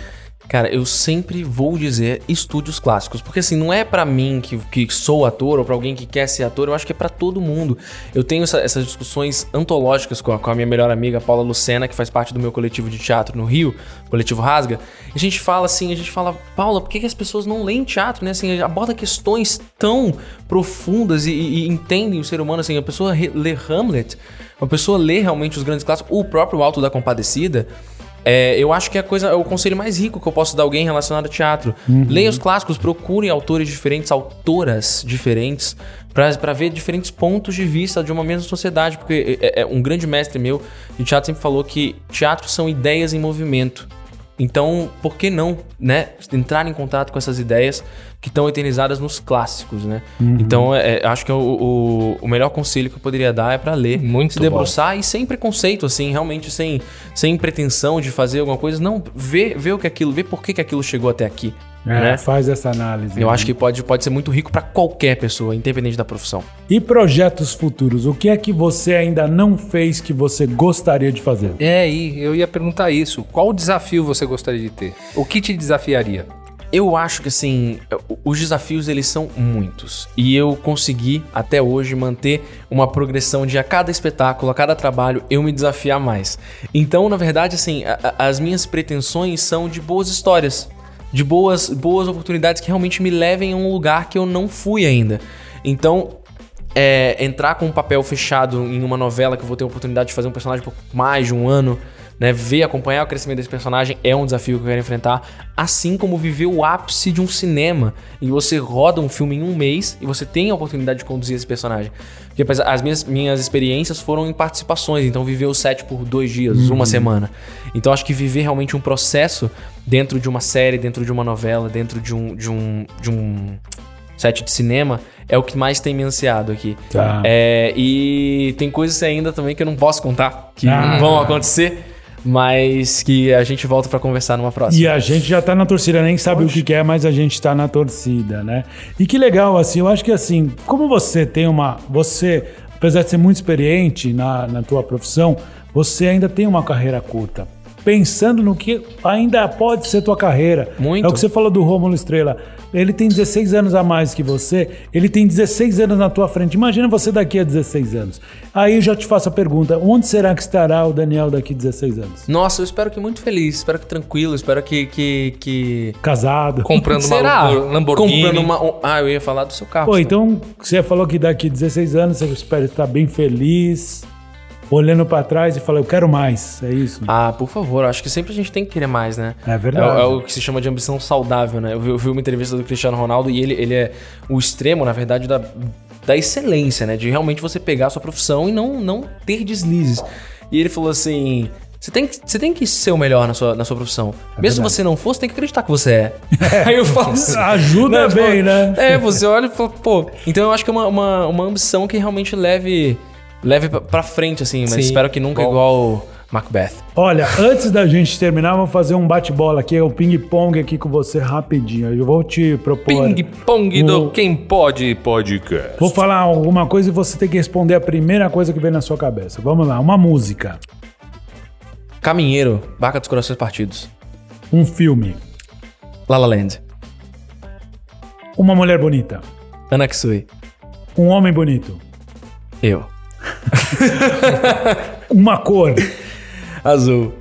Cara, eu sempre vou dizer estúdios clássicos, porque assim, não é pra mim que, que sou ator ou pra alguém que quer ser ator, eu acho que é pra todo mundo. Eu tenho essa- essas discussões antológicas com a, com a minha melhor amiga Paula Lucena, que faz parte do meu coletivo de teatro no Rio, coletivo Rasga. A gente fala assim, a gente fala, Paula, por que, que as pessoas não leem teatro, né? Assim, aborda questões tão profundas e, e- e entendem o ser humano, assim, a pessoa lê Hamlet, uma pessoa lê realmente os grandes clássicos, o próprio Alto da Compadecida, é, eu acho que é a coisa, é o conselho mais rico que eu posso dar a alguém relacionado a teatro. Leia os clássicos, procurem autores diferentes, autoras diferentes, pra ver diferentes pontos de vista de uma mesma sociedade. Porque é, é, um grande mestre meu de teatro sempre falou que teatro são ideias em movimento. Então, por que não, né, entrar em contato com essas ideias que estão eternizadas nos clássicos, né? Então, é, é, acho que o, o, o melhor conselho que eu poderia dar é pra ler, Muito se bom. debruçar e sem preconceito, assim, realmente sem, sem pretensão de fazer alguma coisa. Não, vê, vê o que aquilo, vê por que, que aquilo chegou até aqui, É, né? Faz essa análise. Eu né? acho que pode, pode ser muito rico pra qualquer pessoa, independente da profissão. E projetos futuros? O que é que você ainda não fez que você gostaria de fazer? É, e eu ia perguntar isso. Qual desafio você gostaria de ter? O que te desafiaria? Eu acho que assim, os desafios eles são muitos. E eu consegui até hoje manter uma progressão de a cada espetáculo, a cada trabalho, eu me desafiar mais. Então, na verdade, assim, a- a- as minhas pretensões são de boas histórias, de boas, boas oportunidades que realmente me levem a um lugar que eu não fui ainda. Então, é, entrar com um papel fechado em uma novela que eu vou ter a oportunidade de fazer um personagem por mais de um ano, né? Ver, acompanhar o crescimento desse personagem é um desafio que eu quero enfrentar. Assim como viver o ápice de um cinema. E você roda um filme em um mês e você tem a oportunidade de conduzir esse personagem. Porque as minhas, minhas experiências foram em participações, então viver o set por dois dias, uma semana. Então acho que viver realmente um processo dentro de uma série, dentro de uma novela, dentro de um. De um, de um set de cinema é o que mais tem me ansiado aqui. Tá. É, e tem coisas ainda também que eu não posso contar, que Ah. vão acontecer, mas que a gente volta pra conversar numa próxima. E a gente já tá na torcida, nem sabe o que que é, mas a gente tá na torcida, né? E que legal, assim, eu acho que assim, como você tem uma. Você, apesar de ser muito experiente na, na tua profissão, você ainda tem uma carreira curta. Pensando no que ainda pode ser tua carreira. Muito. É o que você falou do Rômulo Estrela. Ele tem 16 anos a mais que você, ele tem 16 anos na tua frente. Imagina você daqui a 16 anos. Aí eu já te faço a pergunta: onde será que estará o Daniel daqui a 16 anos? Nossa, eu espero que muito feliz, espero que tranquilo, espero que. que, que... Casado? Comprando uma Será? Lamborghini. Comprando uma. um- Ah, eu ia falar do seu carro. Pô, então você falou que daqui 16 anos você espera estar bem feliz, olhando pra trás e falar, eu quero mais. É isso? Ah, por favor, acho que sempre a gente tem que querer mais, né? É verdade. É, é o que se chama de ambição saudável, né? Eu vi, eu vi uma entrevista do Cristiano Ronaldo e ele, ele é o extremo, na verdade, da, da excelência, né? De realmente você pegar a sua profissão e não, não ter deslizes. E ele falou assim. Você tem, que, você tem que ser o melhor na sua, na sua profissão. Mesmo se verdade. você não for, você tem que acreditar que você é. Aí eu falo assim. Ajuda né, bem, pô, né? É, você olha e fala, pô. Então eu acho que é uma, uma, uma ambição que realmente leve, leve pra- pra frente, assim. Mas Sim. espero que nunca Bom. igual Macbeth. Olha, antes da gente terminar, vamos fazer um bate-bola aqui, é o ping-pong aqui com você rapidinho. Eu vou te propor. Ping-pong O- do Quem Pode Podcast. Vou falar alguma coisa e você tem que responder a primeira coisa que vem na sua cabeça. Vamos lá, uma música, Caminheiro, Barca dos Corações Partidos. um filme, La La Land. uma mulher bonita, Anaksui. um homem bonito, Eu. Uma cor. Azul.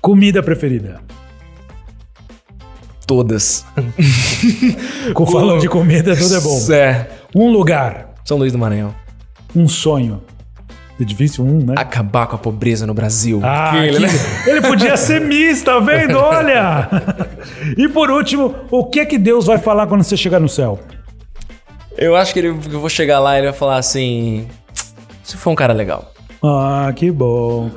Comida preferida. Todas. Com falando de comida, tudo é bom. É. Um lugar. São Luís do Maranhão. Um sonho. É difícil um, né? Acabar com a pobreza no Brasil. Ah, que- né? ele podia ser misto, tá vendo? Olha! E por último, o que é que Deus vai falar quando você chegar no céu? Eu acho que ele- que eu vou chegar lá e ele vai falar assim... Você foi um cara legal. Ah, que bom.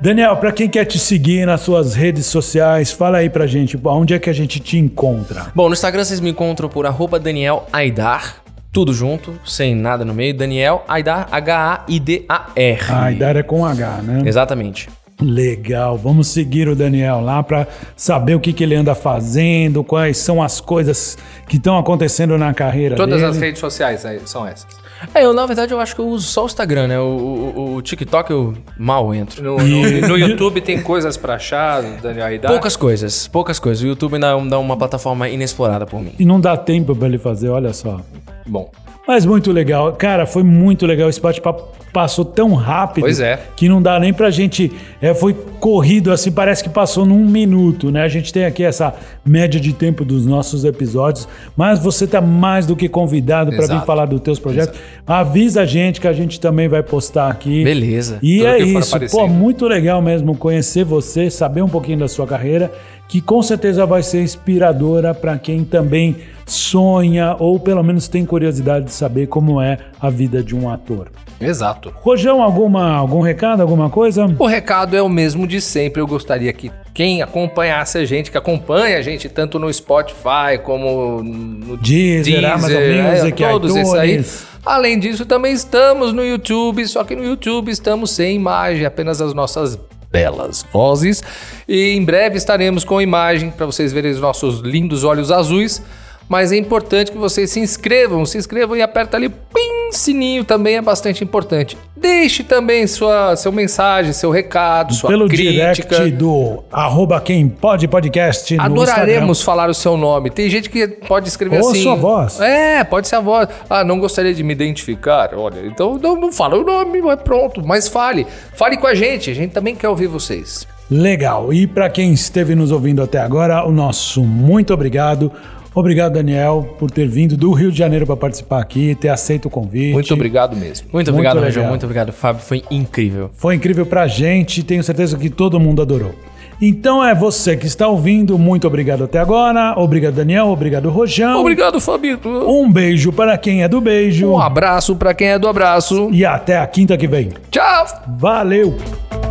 Daniel, pra quem quer te seguir nas suas redes sociais, fala aí pra gente, onde é que a gente te encontra? Bom, no Instagram vocês me encontram por arroba Daniel Aidar. Tudo junto, sem nada no meio. Daniel Aidar, H-A-I-D-A-R. Ah, Idara é com H, né? Exatamente. Legal, vamos seguir o Daniel lá pra saber o que, que ele anda fazendo, quais são as coisas que estão acontecendo na carreira Todas dele. as redes sociais aí são essas. É, eu na verdade eu acho que eu uso só o Instagram, né? O, o- o TikTok eu mal entro. No, no- no YouTube tem coisas pra achar, Daniel Aidar. Poucas coisas, poucas coisas. O YouTube ainda dá uma plataforma inexplorada por mim. E não dá tempo pra ele fazer, olha só. Bom, Mas muito legal. Cara, foi muito legal. Esse bate-papo passou tão rápido. Pois é. Que não dá nem pra gente. É, foi corrido assim, parece que passou num minuto, né? A gente tem aqui essa média de tempo dos nossos episódios. Mas você tá mais do que convidado pra vir Exato. falar dos teus projetos. Avisa a gente que a gente também vai postar aqui. Beleza. E Tudo é isso. Pô, aparecendo. muito legal mesmo conhecer você, saber um pouquinho da sua carreira, que com certeza vai ser inspiradora para quem também sonha ou pelo menos tem curiosidade de saber como é a vida de um ator. exato. Rojão, alguma, algum recado, alguma coisa? O recado é o mesmo de sempre. Eu gostaria que quem acompanhasse a gente, que acompanha a gente tanto no Spotify como no Deezer, Amazon é, Music, todos esses aí. Além disso, também estamos no YouTube, só que no YouTube estamos sem imagem, apenas as nossas belas vozes. E em breve estaremos com imagem para vocês verem os nossos lindos olhos azuis. Mas é importante que vocês se inscrevam, se inscrevam e aperta ali, pim, sininho também é bastante importante. Deixe também sua, seu mensagem, seu recado, sua Pelo crítica. direct do arroba quem pode podcast Adoraremos falar o seu nome. Tem gente que pode escrever Ou assim. sua voz. É, pode ser a voz. Ah, não gostaria de me identificar. Olha, então não, não fala o nome, é pronto. Mas fale. Fale com a gente. A gente também quer ouvir vocês. Legal. E para quem esteve nos ouvindo até agora, o nosso muito obrigado. Obrigado, Daniel, por ter vindo do Rio de Janeiro para participar aqui, ter aceito o convite. Muito obrigado mesmo. Muito Muito obrigado. Rajão. Muito obrigado, Fábio. Foi incrível. Foi incrível pra gente, tenho certeza que todo mundo adorou. Então é você que está ouvindo, muito obrigado até agora. Obrigado, Daniel. Obrigado, Rojão. Obrigado, Fabito. Um beijo para quem é do beijo. Um abraço pra quem é do abraço. E até a quinta que vem. Tchau. Valeu!